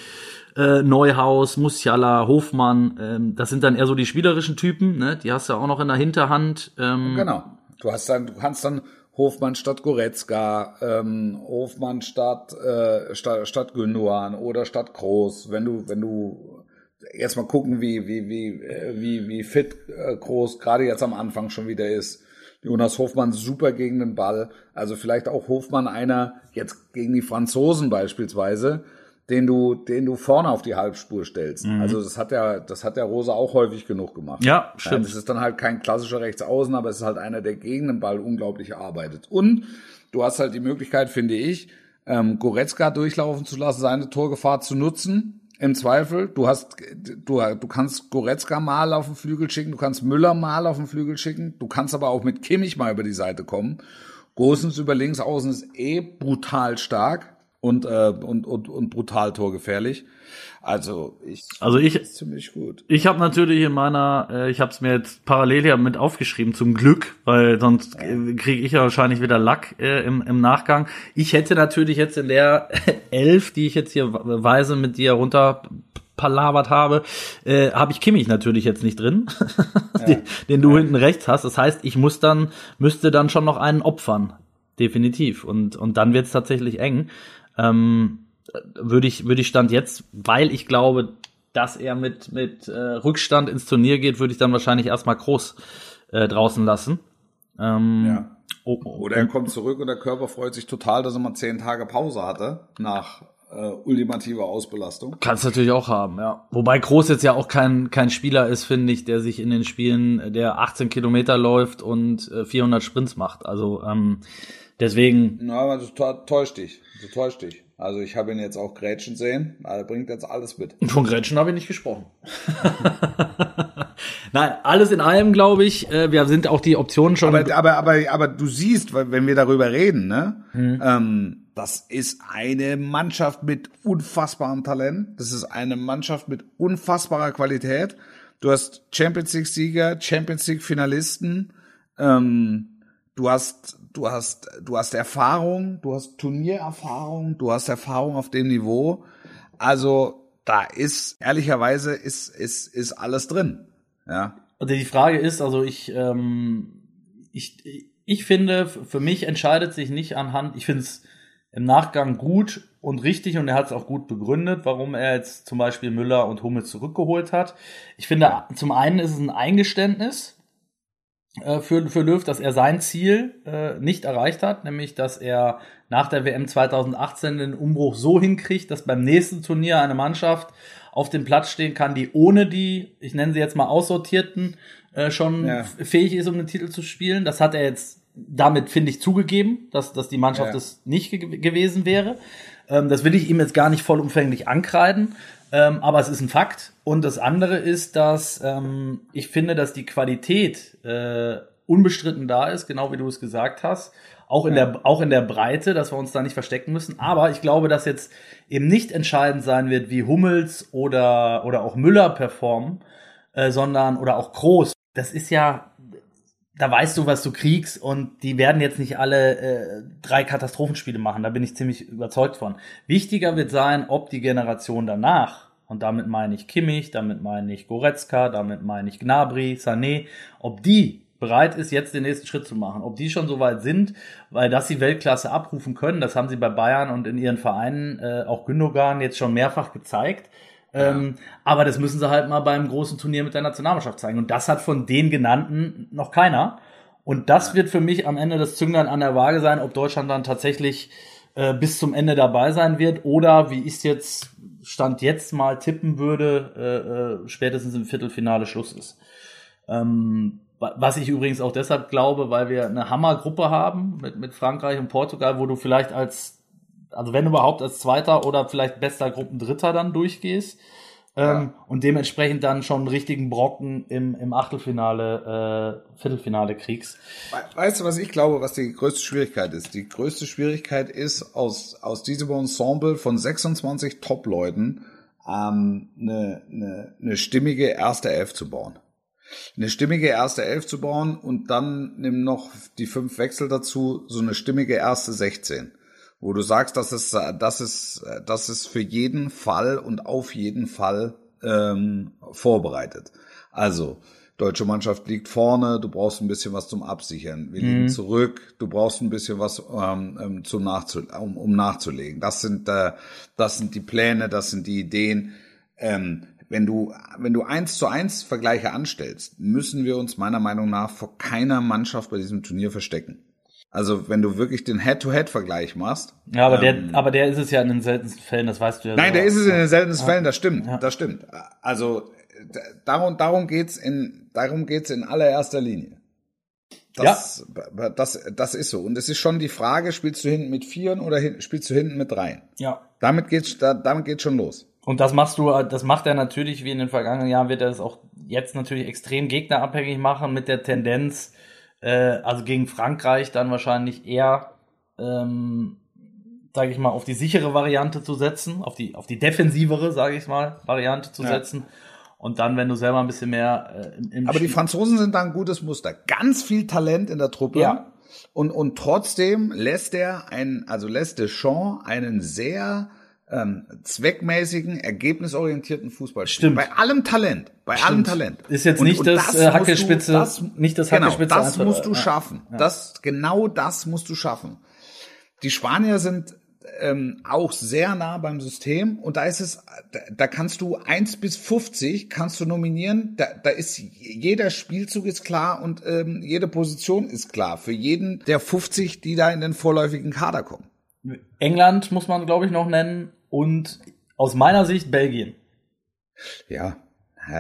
äh, Neuhaus, Musiala, Hofmann, ähm, das sind dann eher so die spielerischen Typen, ne? Die hast du auch noch in der Hinterhand. Ähm. Genau. Du hast dann, du kannst dann Hofmann statt Goretzka, ähm, Hofmann statt, äh, statt, statt Gündogan oder statt Groß, wenn du, wenn du jetzt mal gucken, wie, wie, wie, äh, wie, wie fit Groß gerade jetzt am Anfang schon wieder ist. Jonas Hofmann super gegen den Ball. Also vielleicht auch Hofmann einer jetzt gegen die Franzosen beispielsweise, den du, den du vorne auf die Halbspur stellst. Mhm. Also das hat ja, das hat der Rose auch häufig genug gemacht. Ja, stimmt. Es ist dann halt kein klassischer Rechtsaußen, aber es ist halt einer, der gegen den Ball unglaublich arbeitet. Und du hast halt die Möglichkeit, finde ich, ähm, Goretzka durchlaufen zu lassen, seine Torgefahr zu nutzen. Im Zweifel, du hast, du, du kannst Goretzka mal auf den Flügel schicken, du kannst Müller mal auf den Flügel schicken, du kannst aber auch mit Kimmich mal über die Seite kommen. Gosens über links außen ist eh brutal stark und, äh, und, und, und brutal torgefährlich. Also ich, also ich ziemlich gut. Ich habe natürlich in meiner, äh, ich habe es mir jetzt parallel ja mit aufgeschrieben, zum Glück, weil sonst ja. kriege ich ja wahrscheinlich wieder Lack äh, im, im Nachgang. Ich hätte natürlich jetzt in der Elf, die ich jetzt hier weise mit dir runter palabert habe, äh, habe ich Kimmich natürlich jetzt nicht drin, ja. den, du ja. hinten rechts hast. Das heißt, ich muss dann, müsste dann schon noch einen opfern. Definitiv. Und, und dann wird es tatsächlich eng ähm, würde ich, würde ich Stand jetzt, weil ich glaube, dass er mit, mit äh, Rückstand ins Turnier geht, würde ich dann wahrscheinlich erstmal groß äh, draußen lassen. Ähm, ja. Oh, oh, Oder er kommt zurück und der Körper freut sich total, dass er mal zehn Tage Pause hatte nach äh, ultimativer Ausbelastung. Kannst natürlich auch haben, ja. Wobei Groß jetzt ja auch kein, kein Spieler ist, finde ich, der sich in den Spielen, der 18 Kilometer läuft und äh, 400 Sprints macht. Also ähm, deswegen. Na, aber du täuscht dich. Du täuscht dich. Also ich habe ihn jetzt auch Grätschen sehen. Er bringt jetzt alles mit. Von Grätschen habe ich nicht gesprochen. Nein, alles in allem glaube ich. Äh, wir sind auch die Optionen schon. Aber, aber, aber, aber du siehst, wenn wir darüber reden, ne? Hm. Ähm, das ist eine Mannschaft mit unfassbarem Talent. Das ist eine Mannschaft mit unfassbarer Qualität. Du hast Champions League Sieger, Champions League Finalisten. Ähm, du hast, du hast, du hast Erfahrung, du hast Turniererfahrung, du hast Erfahrung auf dem Niveau. Also da ist ehrlicherweise ist ist ist alles drin. Ja. Also die Frage ist, also ich ähm, ich ich finde, für mich entscheidet sich nicht anhand. Ich finde es im Nachgang gut und richtig und er hat es auch gut begründet, warum er jetzt zum Beispiel Müller und Hummel zurückgeholt hat. Ich finde, zum einen ist es ein Eingeständnis, für, für Löw, dass er sein Ziel äh, nicht erreicht hat, nämlich dass er nach der WM 2018 den Umbruch so hinkriegt, dass beim nächsten Turnier eine Mannschaft auf dem Platz stehen kann, die ohne die, ich nenne sie jetzt mal aussortierten, äh, schon ja. fähig ist, um den Titel zu spielen. Das hat er jetzt damit, finde ich, zugegeben, dass, dass die Mannschaft ja. das nicht ge gewesen wäre. Ähm, das will ich ihm jetzt gar nicht vollumfänglich ankreiden. Ähm, aber es ist ein Fakt. Und das andere ist, dass ähm, ich finde, dass die Qualität äh, unbestritten da ist, genau wie du es gesagt hast. Auch in, ja. der, auch in der Breite, dass wir uns da nicht verstecken müssen. Aber ich glaube, dass jetzt eben nicht entscheidend sein wird, wie Hummels oder, oder auch Müller performen, äh, sondern oder auch Groß. Das ist ja, da weißt du, was du kriegst und die werden jetzt nicht alle äh, drei Katastrophenspiele machen. Da bin ich ziemlich überzeugt von. Wichtiger wird sein, ob die Generation danach und damit meine ich Kimmich, damit meine ich Goretzka, damit meine ich Gnabry, Sané, ob die bereit ist, jetzt den nächsten Schritt zu machen. Ob die schon so weit sind, weil dass sie Weltklasse abrufen können, das haben sie bei Bayern und in ihren Vereinen, äh, auch Gündogan, jetzt schon mehrfach gezeigt. Ähm, aber das müssen sie halt mal beim großen Turnier mit der Nationalmannschaft zeigen. Und das hat von den genannten noch keiner. Und das wird für mich am Ende das Zünglein an der Waage sein, ob Deutschland dann tatsächlich äh, bis zum Ende dabei sein wird oder wie ich es jetzt Stand jetzt mal tippen würde, äh, äh, spätestens im Viertelfinale Schluss ist. Ähm, was ich übrigens auch deshalb glaube, weil wir eine Hammergruppe haben mit, mit Frankreich und Portugal, wo du vielleicht als, also wenn überhaupt als Zweiter oder vielleicht bester Gruppendritter dann durchgehst. Ja. Ähm, und dementsprechend dann schon einen richtigen Brocken im, im Achtelfinale, äh, Viertelfinale kriegst. Weißt du, was ich glaube, was die größte Schwierigkeit ist? Die größte Schwierigkeit ist, aus, aus diesem Ensemble von 26 Top-Leuten ähm, eine, eine, eine stimmige erste Elf zu bauen eine stimmige erste Elf zu bauen und dann nimm noch die fünf Wechsel dazu, so eine stimmige erste 16. Wo du sagst, das ist, das ist, das ist für jeden Fall und auf jeden Fall ähm, vorbereitet. Also, deutsche Mannschaft liegt vorne, du brauchst ein bisschen was zum Absichern. Wir mhm. liegen zurück, du brauchst ein bisschen was ähm, ähm zum nachzu um, um nachzulegen. Das sind, äh, das sind die Pläne, das sind die Ideen. Ähm, wenn du, wenn du eins zu eins Vergleiche anstellst, müssen wir uns meiner Meinung nach vor keiner Mannschaft bei diesem Turnier verstecken. Also wenn du wirklich den Head-to-Head-Vergleich machst. Ja, aber ähm, der, aber der ist es ja in den seltensten Fällen, das weißt du ja. Nein, der ist es in den seltensten ja. Fällen, das stimmt, ja. das stimmt. Also darum, darum geht's in, darum geht's in allererster Linie. Das, ja. das, das ist so. Und es ist schon die Frage, spielst du hinten mit Vieren oder hin, spielst du hinten mit Dreien? Ja. Damit geht's, da, damit geht's schon los. Und das machst du, das macht er natürlich, wie in den vergangenen Jahren, wird er das auch jetzt natürlich extrem gegnerabhängig machen mit der Tendenz, äh, also gegen Frankreich dann wahrscheinlich eher, ähm, sage ich mal, auf die sichere Variante zu setzen, auf die, auf die defensivere, sage ich mal, Variante zu ja. setzen. Und dann, wenn du selber ein bisschen mehr äh, im, im Aber die Franzosen sind da ein gutes Muster. Ganz viel Talent in der Truppe. Ja. Und, und trotzdem lässt er ein, also lässt Deschamps einen sehr ähm, zweckmäßigen, ergebnisorientierten Fußball Stimmt. Bei allem Talent, bei Stimmt. allem Talent. Ist jetzt und, nicht und das, das äh, Hackelspitze, das, nicht das genau, Hackelspitze. Das musst du schaffen. Ja. Das, genau das musst du schaffen. Die Spanier sind ähm, auch sehr nah beim System und da ist es, da, da kannst du eins bis 50 kannst du nominieren, da, da ist jeder Spielzug ist klar und ähm, jede Position ist klar für jeden der 50, die da in den vorläufigen Kader kommen. England muss man glaube ich noch nennen und aus meiner Sicht Belgien. Ja,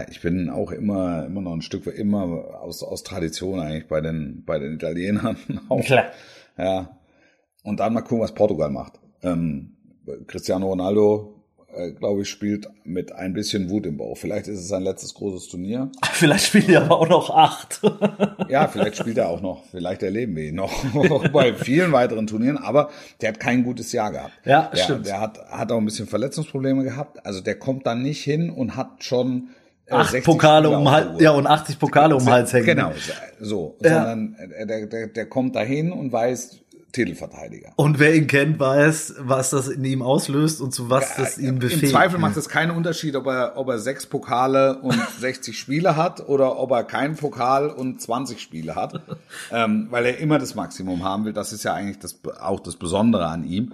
ich bin auch immer, immer noch ein Stück immer aus, aus Tradition eigentlich bei den, bei den Italienern. Auch. Klar. Ja. Und dann mal gucken, was Portugal macht. Ähm, Cristiano Ronaldo äh, glaube ich, spielt mit ein bisschen Wut im Bauch. Vielleicht ist es sein letztes großes Turnier. Vielleicht spielt er aber auch noch acht. ja, vielleicht spielt er auch noch. Vielleicht erleben wir ihn noch bei vielen weiteren Turnieren. Aber der hat kein gutes Jahr gehabt. Ja, der, stimmt. Der hat, hat auch ein bisschen Verletzungsprobleme gehabt. Also der kommt dann nicht hin und hat schon äh, acht Pokale um Hals, ja und 80 Pokale um Hals hängen. Genau, so. Ja. Sondern der, der, der kommt dahin und weiß, Titelverteidiger. Und wer ihn kennt, weiß, was das in ihm auslöst und zu was das ihm befähigt. Im Zweifel macht es keinen Unterschied, ob er, ob er sechs Pokale und 60 Spiele hat oder ob er keinen Pokal und 20 Spiele hat, ähm, weil er immer das Maximum haben will. Das ist ja eigentlich das, auch das Besondere an ihm.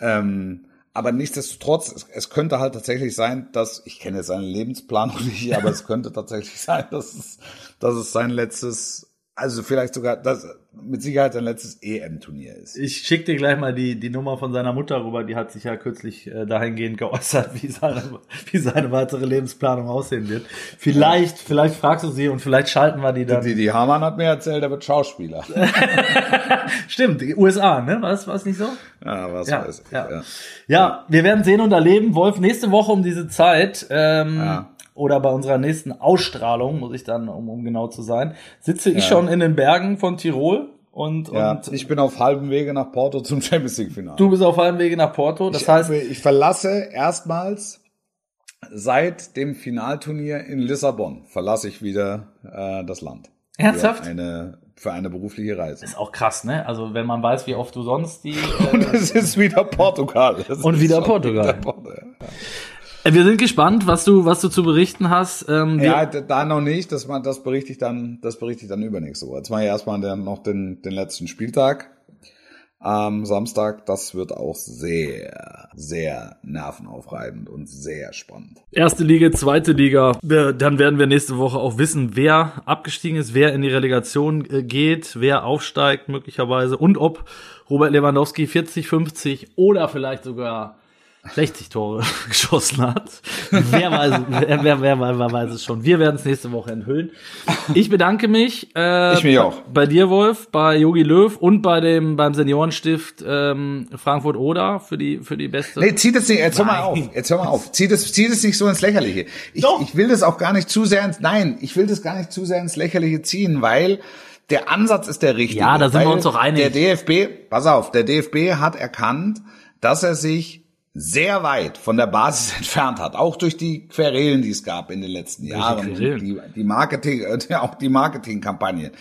Ähm, aber nichtsdestotrotz, es, es könnte halt tatsächlich sein, dass, ich kenne jetzt seinen Lebensplan nicht, aber es könnte tatsächlich sein, dass es, dass es sein letztes also vielleicht sogar das mit Sicherheit sein letztes EM-Turnier ist. Ich schicke dir gleich mal die, die Nummer von seiner Mutter rüber, die hat sich ja kürzlich äh, dahingehend geäußert, wie seine, wie seine weitere Lebensplanung aussehen wird. Vielleicht, ja. vielleicht fragst du sie und vielleicht schalten wir die dann. Die, die Hamann hat mir erzählt, er wird Schauspieler. Stimmt, die USA, ne? War es nicht so? Ja, was ja, weiß ich. Ja. Ja. ja, wir werden sehen und erleben. Wolf, nächste Woche um diese Zeit ähm, ja oder bei unserer nächsten Ausstrahlung, muss ich dann, um, um genau zu sein, sitze ich ja. schon in den Bergen von Tirol und, ja, und ich bin auf halbem Wege nach Porto zum Champions League Finale. Du bist auf halbem Wege nach Porto, das ich, heißt, ich verlasse erstmals Seit dem Finalturnier in Lissabon verlasse ich wieder äh, das Land. Ernsthaft? Für eine, für eine berufliche Reise. Ist auch krass, ne? Also wenn man weiß, wie oft du sonst die. Und Äh, es ist wieder Portugal. Es Und wieder Portugal. wieder Portugal. Wir sind gespannt, was du, was du zu berichten hast. Ähm, Ja, da noch nicht. Das, das berichte ich dann, das berichte ich dann übernächste Woche. Jetzt ich erstmal den, noch den, den letzten Spieltag am Samstag. Das wird auch sehr, sehr nervenaufreibend und sehr spannend. Erste Liga, zweite Liga. Dann werden wir nächste Woche auch wissen, wer abgestiegen ist, wer in die Relegation äh, geht, wer aufsteigt möglicherweise und ob Robert Lewandowski 40, 50 oder vielleicht sogar 60 Tore geschossen hat. Wer weiß, wer, wer, wer, wer weiß es schon. Wir werden es nächste Woche enthüllen. Ich bedanke mich. Äh, Ich mich auch. Bei dir, Wolf, bei Yogi Löw und bei dem beim Seniorenstift ähm, Frankfurt Oder für die für die beste. Nee, zieh das nicht, jetzt hör mal auf, jetzt hör mal auf. Zieh das, zieh das nicht so ins Lächerliche. Ich, ich will das auch gar nicht zu sehr ins, nein, ich will das gar nicht zu sehr ins Lächerliche ziehen, weil der Ansatz ist der richtige. Ja, da sind wir uns doch einig. Der DFB, pass auf, der DFB hat erkannt, dass er sich sehr weit von der Basis entfernt hat, auch durch die Querelen, die es gab in den letzten Jahren, die, die Marketing, äh, auch die Marketingkampagne,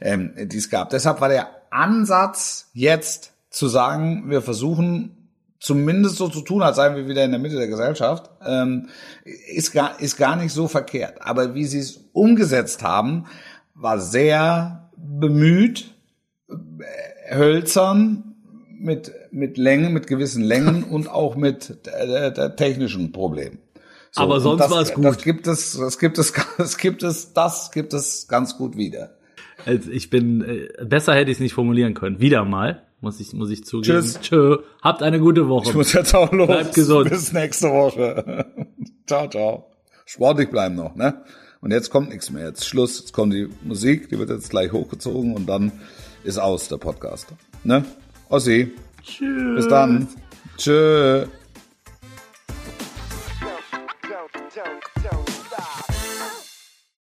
ähm, die es gab. Deshalb war der Ansatz jetzt zu sagen, wir versuchen zumindest so zu tun, als seien wir wieder in der Mitte der Gesellschaft, ähm, ist gar ist gar nicht so verkehrt. Aber wie sie es umgesetzt haben, war sehr bemüht, äh, hölzern mit mit Längen, mit gewissen Längen und auch mit äh, technischen Problemen. So, Aber sonst das, war es gut. Das gibt es, das gibt es, das gibt es, das gibt es ganz gut wieder. Also ich bin äh, besser hätte ich es nicht formulieren können. Wieder mal muss ich muss ich zugeben. Tschüss. Tschö. Habt eine gute Woche. Ich muss jetzt auch los. Bleibt gesund. Bis nächste Woche. ciao, ciao. Sportlich bleiben noch, ne? Und jetzt kommt nichts mehr. Jetzt Schluss. Jetzt kommt die Musik, die wird jetzt gleich hochgezogen und dann ist aus der Podcast. Ne? Ossi. Tschüss. Bis dann. Tschö.